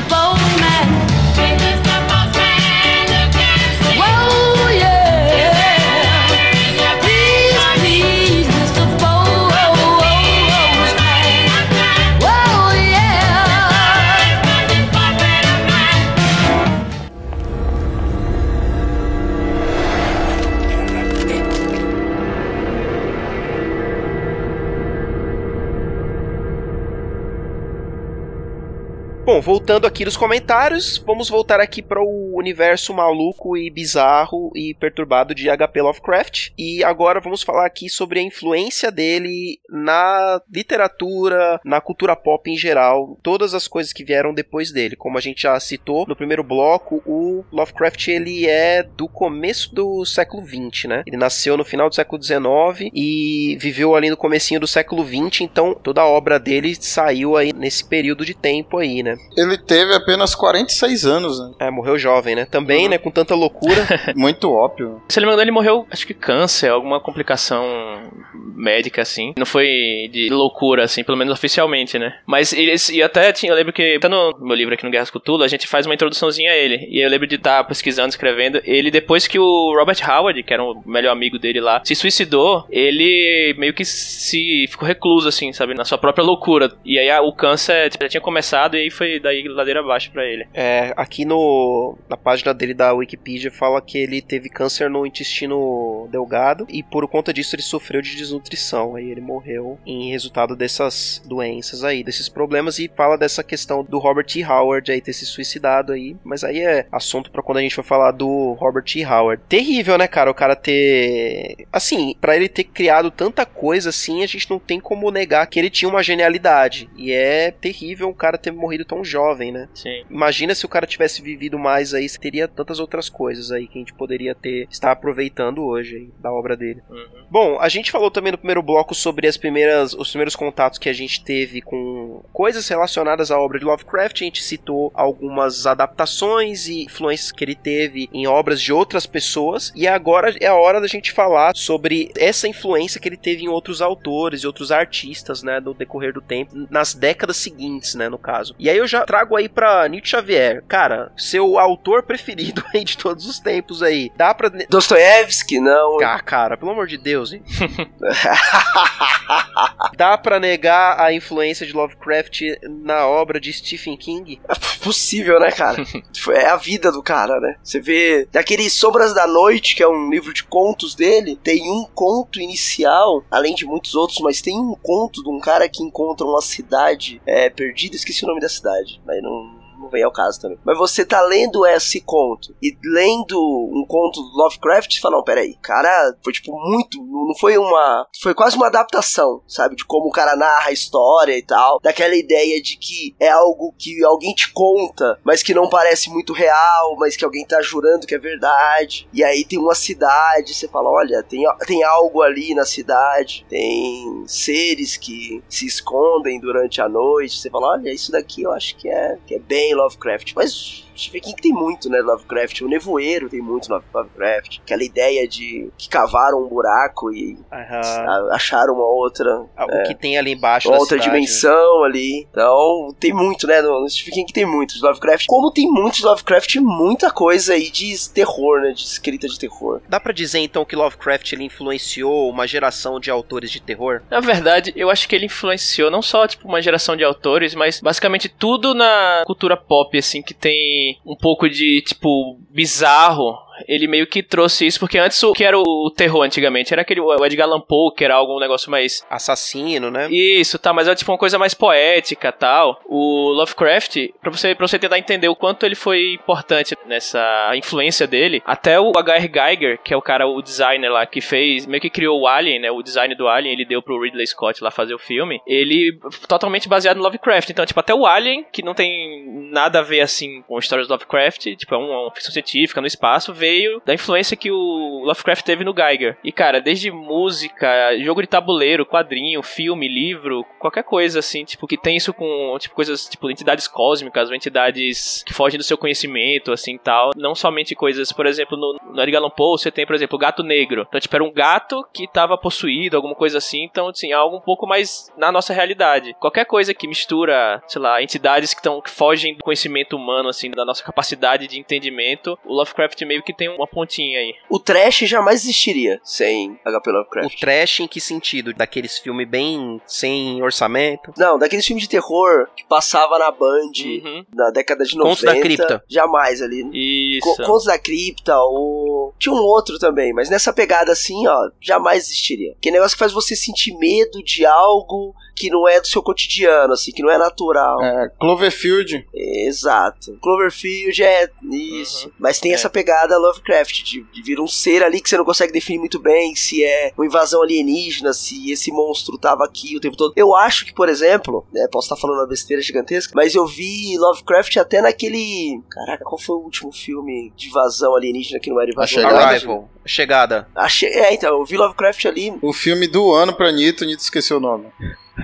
G: Whoa,
A: Bom, voltando aqui nos comentários, vamos voltar aqui para o universo maluco e bizarro e perturbado de HP Lovecraft. E agora vamos falar aqui sobre a influência dele na literatura, na cultura pop em geral, todas as coisas que vieram depois dele. Como a gente já citou no primeiro bloco, o Lovecraft ele é do começo do século 20, né? Ele nasceu no final do século 19 e viveu ali no comecinho do século 20, então toda a obra dele saiu aí nesse período de tempo aí, né?
B: Ele teve apenas 46 anos, né?
A: É, morreu jovem, né? Também, né, com tanta loucura.
B: Muito óbvio.
D: Se ele engano, ele morreu, acho que câncer, alguma complicação médica, assim. Não foi de loucura, assim, pelo menos oficialmente, né? Mas eles, e até tinha, eu lembro que, tá no meu livro aqui no Guerras Cthulhu, a gente faz uma introduçãozinha a ele. E eu lembro de estar pesquisando, escrevendo. Ele, depois que o Robert Howard, que era o melhor amigo dele lá, se suicidou, ele meio que se ficou recluso, assim, sabe? Na sua própria loucura. E aí a- o câncer já tinha começado e aí foi foi daí ladeira abaixo pra ele.
A: É, aqui no na página dele da Wikipedia fala que ele teve câncer no intestino delgado e por conta disso ele sofreu de desnutrição. Aí ele morreu em resultado dessas doenças aí, desses problemas e fala dessa questão do Robert T. Howard aí ter se suicidado aí, mas aí é assunto pra quando a gente for falar do Robert T. Howard. Terrível, né, cara, o cara ter assim, pra ele ter criado tanta coisa assim, a gente não tem como negar que ele tinha uma genialidade. E é terrível um cara ter morrido tão jovem, né?
D: Sim.
A: Imagina se o cara tivesse vivido mais aí, teria tantas outras coisas aí que a gente poderia ter estar aproveitando hoje aí, da obra dele.
D: Uhum.
A: Bom, a gente falou também no primeiro bloco sobre as primeiras, os primeiros contatos que a gente teve com coisas relacionadas à obra de Lovecraft. A gente citou algumas adaptações e influências que ele teve em obras de outras pessoas. E agora é a hora da gente falar sobre essa influência que ele teve em outros autores e outros artistas, né, no decorrer do tempo, nas décadas seguintes, né, no caso. E aí eu já trago aí pra Nietzsche Xavier, cara, seu autor preferido aí de todos os tempos aí. Dá pra
C: Dostoiévski, não.
A: Ah, cara, pelo amor de Deus, hein? Dá pra negar a influência de Lovecraft na obra de Stephen King?
C: É possível, né, cara? É a vida do cara, né? Você vê daquele Sombras da Noite, que é um livro de contos dele, tem um conto inicial, além de muitos outros, mas tem um conto de um cara que encontra uma cidade é, perdida, esqueci o nome da cidade, mas não. Não vem ao caso também. Mas você tá lendo esse conto e lendo um conto do Lovecraft, você fala, não, peraí, cara, foi tipo muito. Não foi uma. Foi quase uma adaptação, sabe? De como o cara narra a história e tal. Daquela ideia de que é algo que alguém te conta, mas que não parece muito real, mas que alguém tá jurando que é verdade. E aí tem uma cidade, você fala, olha, tem, tem algo ali na cidade, tem seres que se escondem durante a noite. Você fala, olha, isso daqui eu acho que é, que é bem Lovecraft. Mas Stephen King tem muito, né, Lovecraft. O Nevoeiro tem muito no Lovecraft. Aquela ideia de que cavaram um buraco e a- acharam uma outra
A: O que tem ali embaixo
C: uma outra
A: cidade,
C: dimensão ali. Então, tem muito, né? No no Stephen King tem muito de Lovecraft. Como tem muito de Lovecraft, muita coisa aí de terror, né? De escrita de terror.
A: Dá pra dizer então que Lovecraft ele influenciou uma geração de autores de terror?
D: Na verdade, eu acho que ele influenciou não só tipo uma geração de autores, mas basicamente tudo na cultura pop assim que tem um pouco de tipo bizarro. Ele meio que trouxe isso porque antes o que era o terror antigamente era aquele o Edgar Allan Poe, que era algum negócio mais
A: Assassino, né?
D: isso, tá, mas é tipo uma coisa mais poética, tal. O Lovecraft, pra você para você tentar entender o quanto ele foi importante nessa influência dele, até o H.R. Geiger, que é o cara o designer lá que fez, meio que criou o Alien, né, o design do Alien, ele deu pro Ridley Scott lá fazer o filme. Ele totalmente baseado no Lovecraft. Então, tipo, até o Alien, que não tem nada a ver assim com histórias do Lovecraft, tipo, é uma, uma ficção científica no espaço, veio da influência que o Lovecraft teve no Geiger. E cara, desde música, jogo de tabuleiro, quadrinho, filme, livro, qualquer coisa assim, tipo, que tem isso com, tipo, coisas, tipo, entidades cósmicas, entidades que fogem do seu conhecimento, assim, tal. Não somente coisas, por exemplo, no, no Edgar Allan Poe, você tem, por exemplo, o gato negro. Então, tipo, era um gato que tava possuído, alguma coisa assim, então, assim, é algo um pouco mais na nossa realidade. Qualquer coisa que mistura, sei lá, entidades que, tão, que fogem do conhecimento humano, assim, da nossa capacidade de entendimento, o Lovecraft meio que tem uma pontinha aí.
C: O trash jamais existiria sem HP
A: O
C: Lovecraft.
A: trash em que sentido? Daqueles filmes bem sem orçamento?
C: Não, daqueles filmes de terror que passava na Band
D: Uhum.
C: na década de 90.
A: Contos da Cripta.
C: Jamais ali.
D: Isso.
C: Co- Contos da Cripta, ou. Tinha um outro também, mas nessa pegada assim, ó, jamais existiria. Que negócio que faz você sentir medo de algo que não é do seu cotidiano, assim, que não é natural.
B: É, Cloverfield.
C: Exato. Cloverfield é isso. Mas tem
D: É.
C: essa pegada Lovecraft, de, de vir um ser ali que você não consegue definir muito bem se é uma invasão alienígena, se esse monstro tava aqui o tempo todo. Eu acho que, por exemplo, né, posso estar falando uma besteira gigantesca, mas eu vi Lovecraft até naquele. Caraca, qual foi o último filme de invasão alienígena que não era invasão
B: Chegada.
C: alienígena?
A: Arrival. Chegada.
C: Achei, é, então, eu vi Lovecraft ali.
B: O filme do ano pra Nito, Nito esqueceu o nome.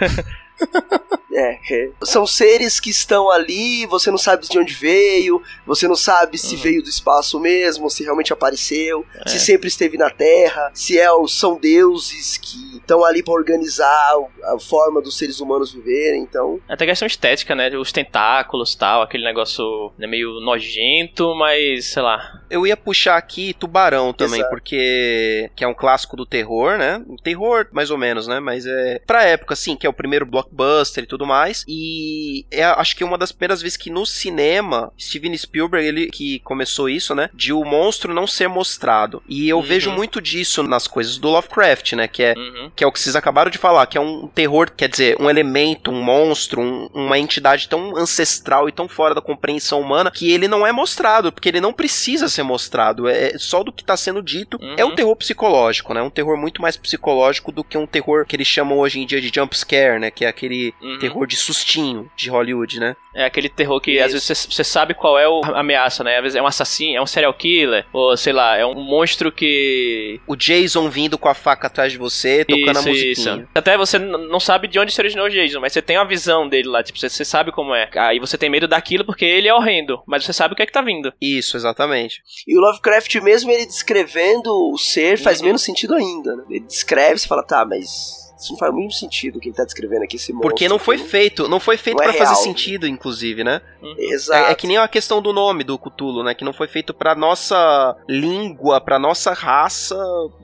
C: 呵呵呵呵呵呵 É, é. São seres que estão ali, você não sabe de onde veio, você não sabe se veio do espaço mesmo, se realmente apareceu, se sempre esteve na Terra, se é, são deuses que estão ali para organizar a forma dos seres humanos viverem, então.
D: Até questão estética, né? Os tentáculos tal, aquele negócio né, meio nojento, mas sei lá.
A: Eu ia puxar aqui Tubarão também,
C: Exato.
A: porque que é um clássico do terror, né? Um terror mais ou menos, né? Mas é pra época assim, que é o primeiro blockbuster e tudo tudo mais. E é, acho que uma das primeiras vezes que no cinema, Steven Spielberg, ele que começou isso, né? De o monstro não ser mostrado. E eu
D: Uhum.
A: vejo muito disso nas coisas do Lovecraft, né? Que é,
D: Uhum.
A: que é o que vocês acabaram de falar, que é um terror, quer dizer, um elemento, um monstro, um- uma entidade tão ancestral e tão fora da compreensão humana que ele não é mostrado, porque ele não precisa ser mostrado. É só do que tá sendo dito.
D: Uhum.
A: É um terror psicológico, né? Um terror muito mais psicológico do que um terror que eles chamam hoje em dia de jump scare, né? Que é aquele
D: Uhum.
A: Terror de sustinho de Hollywood, né?
D: É aquele terror que às vezes você- sabe qual é o- a ameaça, né? Às vezes é um assassino, é um serial killer, ou sei lá, é um monstro que.
A: O Jason vindo com a faca atrás de você, tocando a
D: Isso,
A: musiquinha.
D: isso. Até você não sabe de onde se originou o Jason, mas você tem a visão dele lá, tipo, você, você sabe como é. Aí você tem medo daquilo porque ele é horrendo, mas você sabe o que é que tá vindo.
A: Isso, exatamente.
C: E o Lovecraft, mesmo ele descrevendo o ser, faz
D: Uhum.
C: menos sentido ainda, né? Ele descreve, você fala, tá, mas isso não faz muito sentido o que ele tá descrevendo aqui, esse monstro.
A: Porque não foi feito, não foi feito
C: Não é
A: pra fazer sentido, inclusive, né?
C: Exato.
A: É, é que nem a questão do nome do Cthulhu, né? Que não foi feito pra nossa língua, pra nossa raça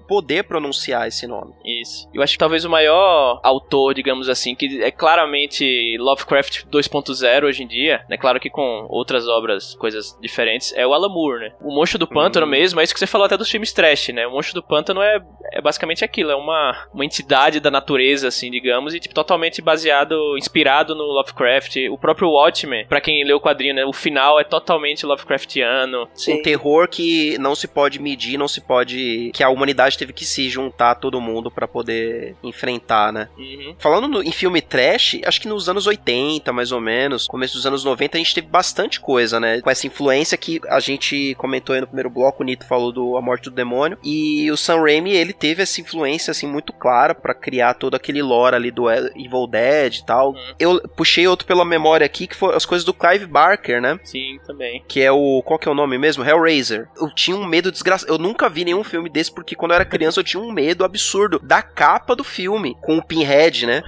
A: poder pronunciar esse nome.
D: Isso. Eu acho que talvez o maior autor, digamos assim, que é claramente Lovecraft 2.0 hoje em dia, né? Claro que com outras obras, coisas diferentes, é o Alan Moore, né? O Monstro do Pântano
A: Uhum.
D: mesmo, é isso que você falou até dos filmes trash, né? O Monstro do Pântano é, é basicamente aquilo, é uma, uma entidade da natureza, assim, digamos, e tipo, totalmente baseado, inspirado no Lovecraft. O próprio Watchmen, pra quem leu o quadrinho, né? O final é totalmente Lovecraftiano.
C: Sim.
A: Um terror que não se pode medir, não se pode. que a humanidade teve que se juntar todo mundo pra poder enfrentar, né?
D: Uhum.
A: Falando no- em filme trash, acho que nos anos 80, mais ou menos, começo dos anos 90, a gente teve bastante coisa, né? Com essa influência que a gente comentou aí no primeiro bloco, o Nito falou do A Morte do Demônio, e o Sam Raimi, ele teve essa influência, assim, muito clara pra criar todo aquele lore ali do Evil Dead e tal.
D: Uhum.
A: Eu puxei outro pela memória aqui, que foi as coisas do Clive Barker, né?
D: Sim, também.
A: Que é o. Qual que é o nome mesmo? Hellraiser. Eu tinha um medo desgraçado. Eu nunca vi nenhum filme desse, porque quando eu era criança eu tinha um medo absurdo da capa do filme, com o Pinhead, né?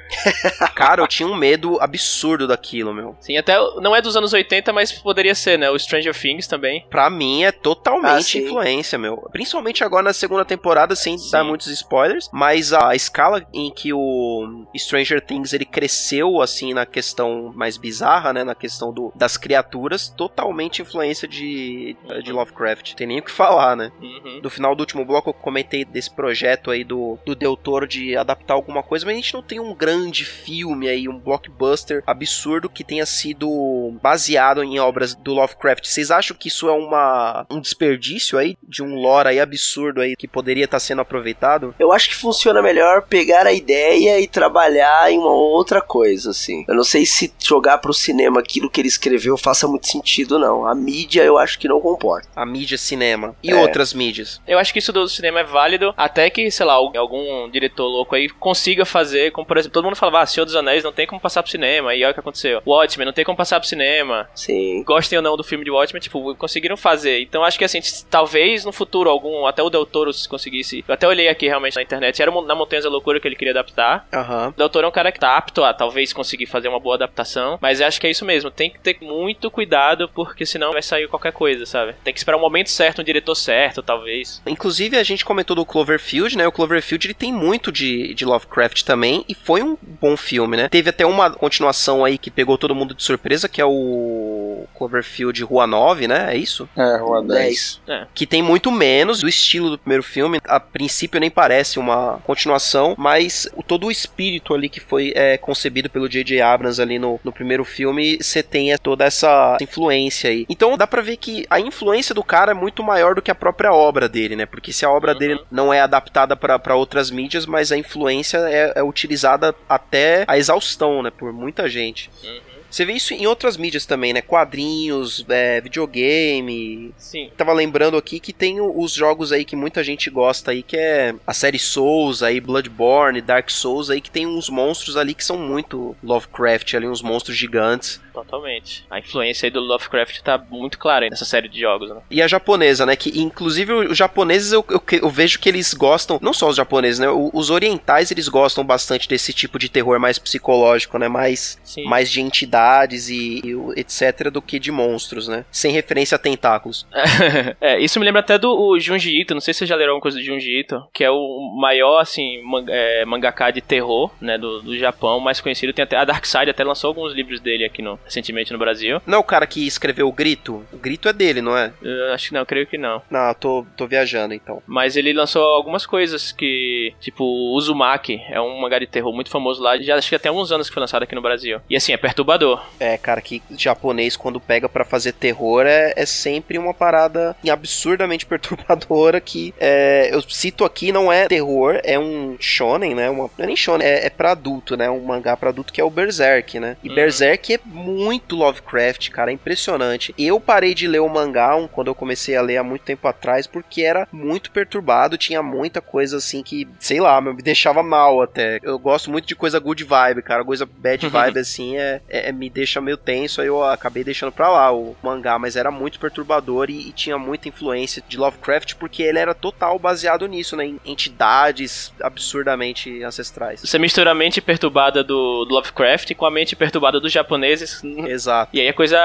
A: Cara, eu tinha um medo absurdo daquilo, meu.
D: Sim, até não é dos anos 80, mas poderia ser, né? O Stranger Things também.
A: Pra mim é totalmente
C: Ah,
A: influência, meu. Principalmente agora na segunda temporada, sem
D: Sim.
A: dar muitos spoilers. Mas a escala em que o Stranger Things ele cresceu, assim, na questão mais bizarra, né? Na questão do, das criaturas, totalmente influência de, de Lovecraft. Tem nem o que falar, né?
D: Uhum.
A: No final do último bloco eu comentei desse projeto aí do, do Del Toro de adaptar alguma coisa, mas a gente não tem um grande filme aí, um blockbuster absurdo que tenha sido baseado em obras do Lovecraft. Vocês acham que isso é uma, um desperdício aí de um lore aí absurdo aí que poderia estar sendo aproveitado?
C: Eu acho que funciona melhor pegar a ideia e trabalhar em uma outra coisa, assim. Eu não sei se jogar pro cinema aquilo que ele escreveu faça muito sentido, não. A mídia eu acho que não comporta.
A: A mídia cinema e
C: É.
A: outras mídias.
D: Eu acho que isso do cinema é válido até que, sei lá, algum diretor louco aí consiga fazer, como por exemplo, todo mundo falava, ah, Senhor dos Anéis não tem como passar pro cinema, e olha o que aconteceu. Watchmen não tem como passar pro cinema.
C: Sim.
D: Gostem ou não do filme de Watchmen, tipo, conseguiram fazer. Então acho que assim, talvez no futuro algum, até o Del Toro se conseguisse. Eu até olhei aqui realmente na internet, era na Montanhas da Loucura que ele queria adaptar.
A: Aham.
D: O Del Toro é um cara que tá apto a talvez conseguir fazer uma boa adaptação, mas eu acho que é isso mesmo, tem que ter muito cuidado, porque senão vai sair qualquer coisa, sabe? Tem que esperar o momento certo, um diretor certo, talvez.
A: Inclusive, a gente comentou do Cloverfield, né? O Cloverfield ele tem muito de, de Lovecraft também, e foi um bom filme, né? Teve até uma continuação aí que pegou todo mundo de surpresa, que é o Cloverfield Rua 9, né? É isso?
B: É, Rua 10.
C: 10.
A: Que tem muito menos do estilo do primeiro filme. A princípio nem parece uma continuação, mas o, todo o espírito ali que foi é, concebido pelo J.J. Abrams ali no, no primeiro filme, você tem é, toda essa influência aí. Então dá pra ver que a influência do cara é muito maior do que a própria obra dele, né? Porque se a obra
D: Uhum.
A: dele não é adaptada pra pra outras mídias, mas a influência é, é utilizada até a exaustão, né? Por muita gente.
D: Uhum.
A: Você vê isso em outras mídias também, né? Quadrinhos, é, videogame,
D: Sim.
A: Tava lembrando aqui que tem os jogos aí que muita gente gosta aí, que é a série Souls aí, Bloodborne, Dark Souls aí, que tem uns monstros ali que são muito Lovecraft ali, uns monstros gigantes.
D: Totalmente. A influência aí do Lovecraft tá muito clara aí nessa série de jogos, né?
A: E a japonesa, né? Que inclusive os japoneses eu, eu, eu vejo que eles gostam, não só os japoneses, né? Os orientais eles gostam bastante desse tipo de terror mais psicológico, né? Mais,
D: Sim.
A: mais de entidade entidades e, e etc. do que de monstros, né? Sem referência a tentáculos.
D: é, isso me lembra até do Junji Ito, não sei se você já leram alguma coisa do Junji Ito, que é o maior, assim, man- é, mangaka de terror, né, do, do Japão, mais conhecido. Tem até, a Dark Side até lançou alguns livros dele aqui no, recentemente no Brasil.
A: Não é o cara que escreveu o Grito? O Grito é dele, não é?
D: Eu acho que não, creio que não.
A: Não, tô, tô viajando então.
D: Mas ele lançou algumas coisas que, tipo, o Uzumaki é um mangá de terror muito famoso lá, já acho que até alguns anos que foi lançado aqui no Brasil. E assim, é perturbador.
A: É, cara, que japonês quando pega pra fazer terror é, é sempre uma parada absurdamente perturbadora que é, eu cito aqui não é terror, é um shonen, né? Uma, não é nem shonen, é, é pra adulto, né? Um mangá pra adulto que é o Berserk, né? E
D: Uhum.
A: Berserk é muito Lovecraft, cara, é impressionante. Eu parei de ler o mangá um- quando eu comecei a ler há muito tempo atrás porque era muito perturbado, tinha muita coisa assim que, sei lá, me deixava mal até. Eu gosto muito de coisa good vibe, cara, coisa bad vibe assim é, é- é- me deixa meio tenso, aí eu acabei deixando pra lá o mangá, mas era muito perturbador e, e tinha muita influência de Lovecraft porque ele era total baseado nisso, né, em entidades absurdamente ancestrais.
D: Você mistura a mente perturbada do, do Lovecraft com a mente perturbada dos japoneses.
A: Exato.
D: E aí a coisa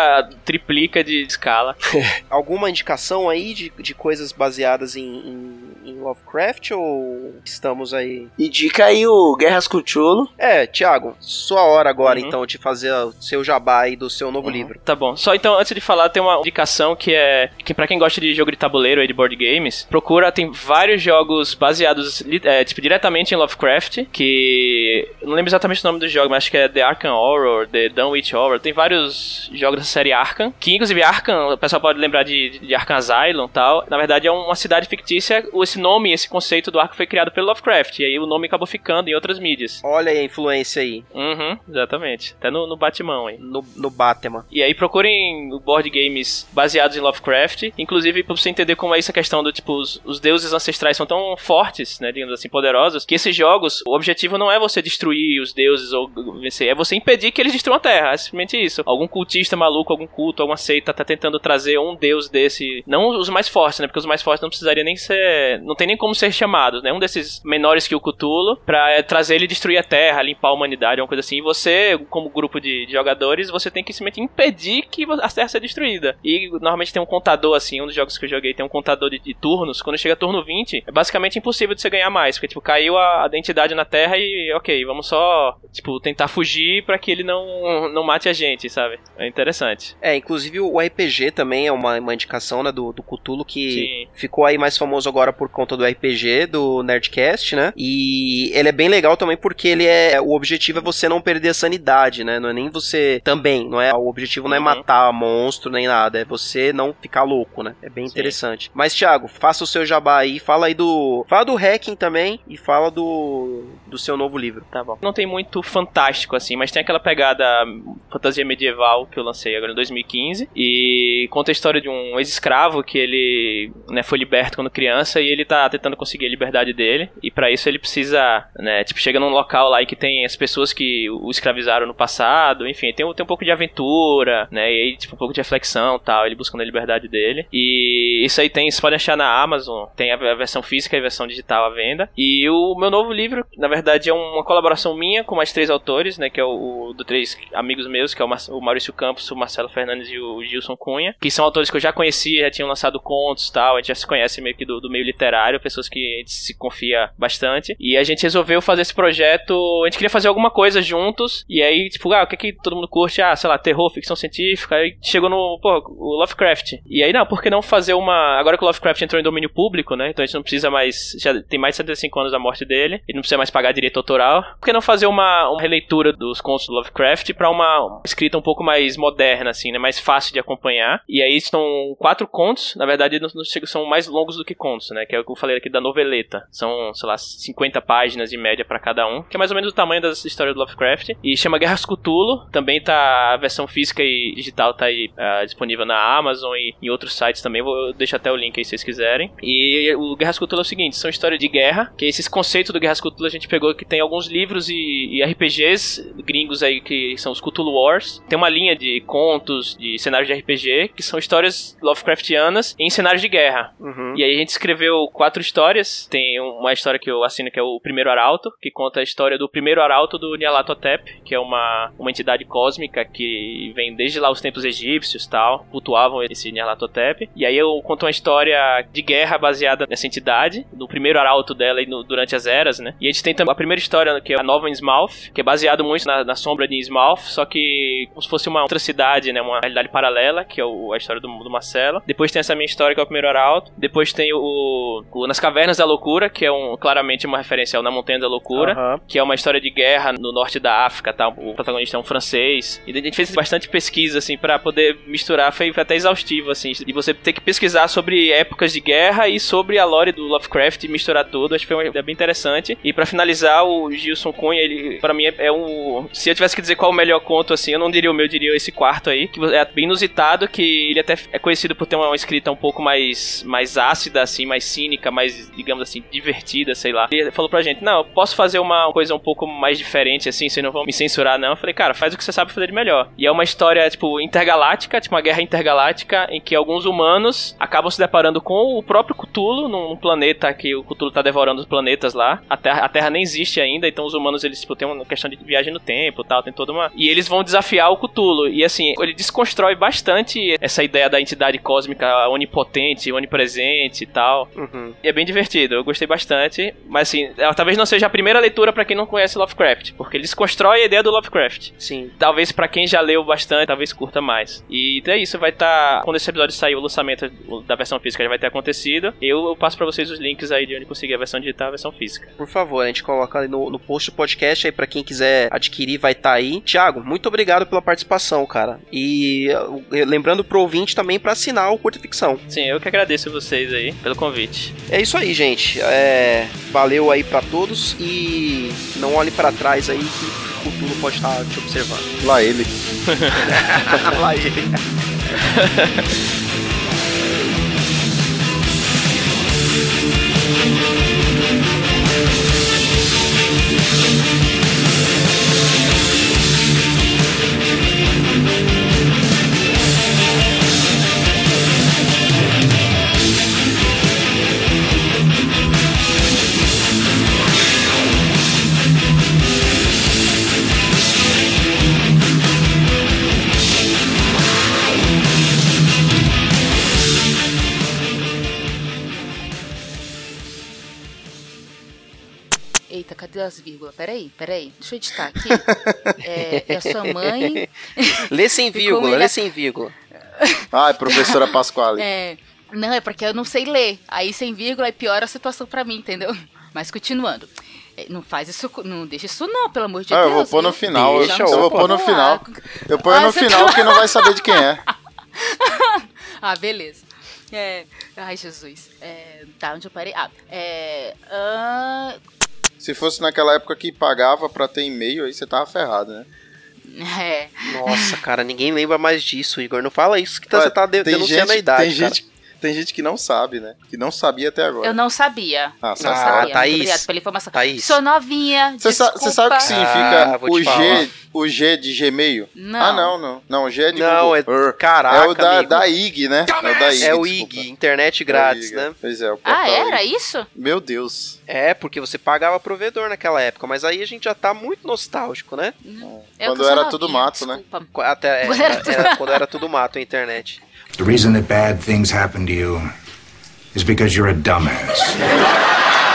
D: triplica de escala.
A: Alguma indicação aí de, de coisas baseadas em, em, em Lovecraft ou estamos aí?
C: Indica aí o Guerras Cthulhu.
A: É, Thiago, sua hora agora
D: Uhum.
A: então de fazer o seu jabá aí do seu novo livro.
D: Tá bom. Só então, antes de falar, tem uma indicação que é que para quem gosta de jogo de tabuleiro e de board games, procura, tem vários jogos baseados é, tipo, diretamente em Lovecraft, que eu não lembro exatamente o nome do jogo, mas acho que é The Arkham Horror, The Dunwich Horror. Tem vários jogos da série Arkham, que inclusive Arkham, o pessoal pode lembrar de, de Arkham Asylum e tal. Na verdade é uma cidade fictícia, esse nome, esse conceito do Arkham foi criado pelo Lovecraft, e aí o nome acabou ficando em outras mídias.
A: Olha aí a influência aí
D: Uhum, exatamente. Até no, no Batman aí.
A: no, no Batman.
D: E aí procurem board games baseados em Lovecraft, inclusive pra você entender como é essa questão do tipo, os, os deuses ancestrais são tão fortes, né, digamos assim, poderosos, que esses jogos, o objetivo não é você destruir os deuses ou vencer, é você impedir que eles destruam a Terra, é simplesmente isso. Algum cultista maluco, algum culto, alguma seita tá tentando trazer um deus desse, não os mais fortes, né, porque os mais fortes não precisaria nem ser, não tem nem como ser chamados, né, um desses menores que o Cthulhu, pra é, trazer ele e destruir a Terra, limpar a humanidade, uma coisa assim, e você, como grupo de, de jogadores, você tem que simplesmente impedir que a Terra seja destruída. E normalmente tem um contador, assim, um dos jogos que eu joguei tem um contador de, de turnos. Quando chega turno 20, é basicamente impossível de você ganhar mais. Porque, tipo, caiu a, a identidade na Terra e, ok, vamos só, tipo, tentar fugir pra que ele não, não mate a gente, sabe? É interessante.
A: É, inclusive o RPG também é uma, uma indicação né, do, do Cthulhu que
D: Sim.
A: ficou aí mais famoso agora por conta do RPG, do Nerdcast, né? E ele é bem legal também porque ele é. O objetivo é você não perder a sanidade, né? Não é nem você. Também, não é? O objetivo não é
D: Uhum.
A: matar monstro nem nada, é você não ficar louco, né? É bem
D: Sim.
A: interessante. Mas, Thiago, faça o seu jabá aí, fala aí do. Fala do hacking também e fala do. do seu novo livro.
D: Tá bom. Não tem muito fantástico assim, mas tem aquela pegada fantasia medieval que eu lancei agora em 2015 e conta a história de um ex-escravo que ele né, foi liberto quando criança e ele tá tentando conseguir a liberdade dele e pra isso ele precisa, né, tipo, chega num local lá e que tem as pessoas que o escravizaram no passado, enfim, tem, um- tem um pouco de aventura, né, e aí, tipo, um pouco de reflexão tal, ele buscando a liberdade dele. E isso aí tem, vocês podem achar na Amazon, tem a, versão física e a versão digital à venda. E o meu novo livro, na verdade, é uma colaboração minha com mais três autores, né, que é o, o do três amigos meus, que é o, Mar- o Maurício Campos, o Marcelo Fernandes e o Gilson Cunha, que são autores que eu já conhecia, já tinham lançado contos tal, a gente já se conhece meio que do, do meio literário, pessoas que a gente se confia bastante, e a gente resolveu fazer esse projeto, a gente queria fazer alguma coisa juntos, e aí, tipo, ah, o que que todo mundo curte? Ah, sei lá, terror, ficção científica, aí chegou no, pô, o Lovecraft. E aí, não, por que não fazer uma, agora que o Lovecraft entrou em domínio público, né, então a gente não precisa mais, já tem mais de 75 anos da morte dele, e não precisa mais pagar direito autoral, por que não fazer uma, uma releitura dos contos do Lovecraft pra uma, escrita um pouco mais moderna, assim, né, mais fácil de acompanhar, e aí estão quatro contos, na verdade não, são mais longos do que contos, né, que é o que eu falei aqui da noveleta, são, sei lá, 50 páginas em média pra cada um, que é mais ou menos o tamanho das histórias do Lovecraft, e chama Guerras Cthulhu, também tá, a versão física e digital tá aí ah, disponível na Amazon e em outros sites também, vou deixar até o link aí se vocês quiserem, e o Guerras Cthulhu é o seguinte, são histórias de guerra, que esses conceitos do Guerras Cthulhu a gente pegou que tem alguns livros livros e, e RPGs gringos aí que são os Cthulhu Wars. Tem uma linha de contos, de cenários de RPG, que são histórias Lovecraftianas em cenários de guerra.
A: Uhum.
D: E aí a gente escreveu quatro histórias. Tem uma história que eu assino que é o Primeiro Arauto, que conta a história do primeiro Arauto do Nyarlathotep, que é uma, uma entidade cósmica que vem desde lá os tempos egípcios tal, cultuavam esse Nyarlathotep. E aí eu conto uma história de guerra baseada nessa entidade, do primeiro Arauto dela e no- durante as eras, né? E a gente tem também a primeira história, que é a Nova Innsmouth, que é baseado muito na, na sombra de Innsmouth, só que como se fosse uma outra cidade, né? Uma realidade paralela, que é o- a história do, do Marcelo. Depois tem essa minha história, que é o primeiro Arauto. Depois tem o, o Nas Cavernas da Loucura, que é um, claramente uma referência ao Na Montanha da Loucura
A: Aham.
D: que é uma história de guerra no norte da África, tá? O protagonista é um francês. E a gente fez bastante pesquisa, assim, pra poder misturar. Foi até exaustivo, assim. E você ter que pesquisar sobre épocas de guerra e sobre a lore do Lovecraft e misturar tudo. Acho que foi uma ideia bem interessante. E pra finalizar, o Gilson Cunha, ele, pra mim, é, é um... Se eu tivesse que dizer qual o melhor conto, assim, eu não diria o meu, eu diria esse quarto aí. Que é bem inusitado, que ele até é conhecido por ter uma escrita um pouco mais, mais ácida, assim, mais cínica, mais, digamos assim, divertida, sei lá. Ele falou pra gente, não, eu posso fazer uma coisa um pouco mais diferente, assim, vocês não vão me censurar, não. Eu falei, cara, faz o que você sabe fazer de melhor. E é uma história, tipo, intergaláctica, tipo uma guerra intergaláctica, em que alguns humanos acabam se deparando com o próprio Cthulhu, num planeta que o Cthulhu tá devorando os planetas lá. A Terra, a Terra nem existe ainda, então os humanos, eles, tipo, tem uma questão de viagem no tempo tal, tem toda uma... E eles vão desafiar o Cthulhu. E, assim, ele desconstrói bastante essa ideia da entidade cósmica onipotente, onipresente e tal.
A: Uhum.
D: E é bem divertido, eu gostei bastante. Mas assim, ela talvez não seja a primeira leitura pra quem não conhece Lovecraft, porque ele desconstrói a ideia do Lovecraft.
A: Sim.
D: Talvez pra quem já leu bastante, talvez curta mais. E então é isso, vai estar. quando esse episódio sair, o lançamento da versão física já vai ter acontecido. Eu, eu passo pra vocês os links aí de onde conseguir a versão digital e a versão física.
A: Por favor, a gente coloca ali no, no post do podcast aí pra quem quiser adquirir, vai estar aí. Tiago, muito obrigado pela participação, cara. E uh, lembrando pro ouvinte também pra assinar o Curta Ficção.
D: Sim, eu que agradeço vocês aí pelo convite.
A: É isso aí, gente. É, valeu aí pra todos e não olhe pra trás aí que o futuro pode estar te observando.
B: Lá ele.
A: Lá ele.
F: as vírgulas? Peraí, peraí. Deixa eu editar aqui. é, é a sua mãe.
A: Lê sem vírgula, lê
F: é-
A: sem vírgula.
B: Ai, professora Pasquale.
F: É, não, é porque eu não sei ler. Aí sem vírgula aí piora a situação pra mim, entendeu? Mas continuando. É, Não faz isso, não deixa isso não, pelo amor de
B: Ah,
F: Deus.
B: eu vou pôr no final.
A: Deixa,
B: eu vou
A: opa.
B: pôr no final. Eu ponho
F: Ah,
B: no final
F: tá-
B: que não vai saber de quem é.
F: Ah, beleza. É, ai, Jesus. É, tá, onde eu parei? Ah, é... ah,
B: Se fosse naquela época que pagava pra ter e-mail, aí você tava ferrado, né?
F: é,
A: Nossa, cara, ninguém lembra mais disso, Igor. Não fala isso que tá-
B: Ué,
A: você tá de- denunciando
B: gente,
A: a idade,
B: tem
A: cara.
B: gente, tem gente que não sabe, né? Que não sabia até agora.
F: eu não sabia.
B: Ah,
F: não
B: sabe.
A: Ah,
F: sabia.
A: Thaís.
F: Muito pela informação.
A: Thaís.
F: Sou novinha,
B: Você sa- sabe o que significa
A: Ah,
B: o. G, o G de Gmail?
F: Não.
B: Ah, não, não. Não, o G é de
A: Não,
B: Google.
A: é. Caraca,
B: é o da,
A: amigo.
B: da IG, né? É o da IG,
A: É o. IG, internet
B: É o
A: grátis,
B: IG.
A: né?
B: Pois é, o
F: Ah, era
B: IG.
F: isso?
B: Meu Deus.
A: É, porque você pagava provedor naquela época, mas aí a gente já tá muito nostálgico, né?
F: Eu
B: Quando
F: que sou
B: era
F: novinha,
B: mato, né?
A: Até, é,
F: Quando era tudo-
A: era quando era tudo mato a internet.
H: The reason that bad things happen to you is because you're a dumbass.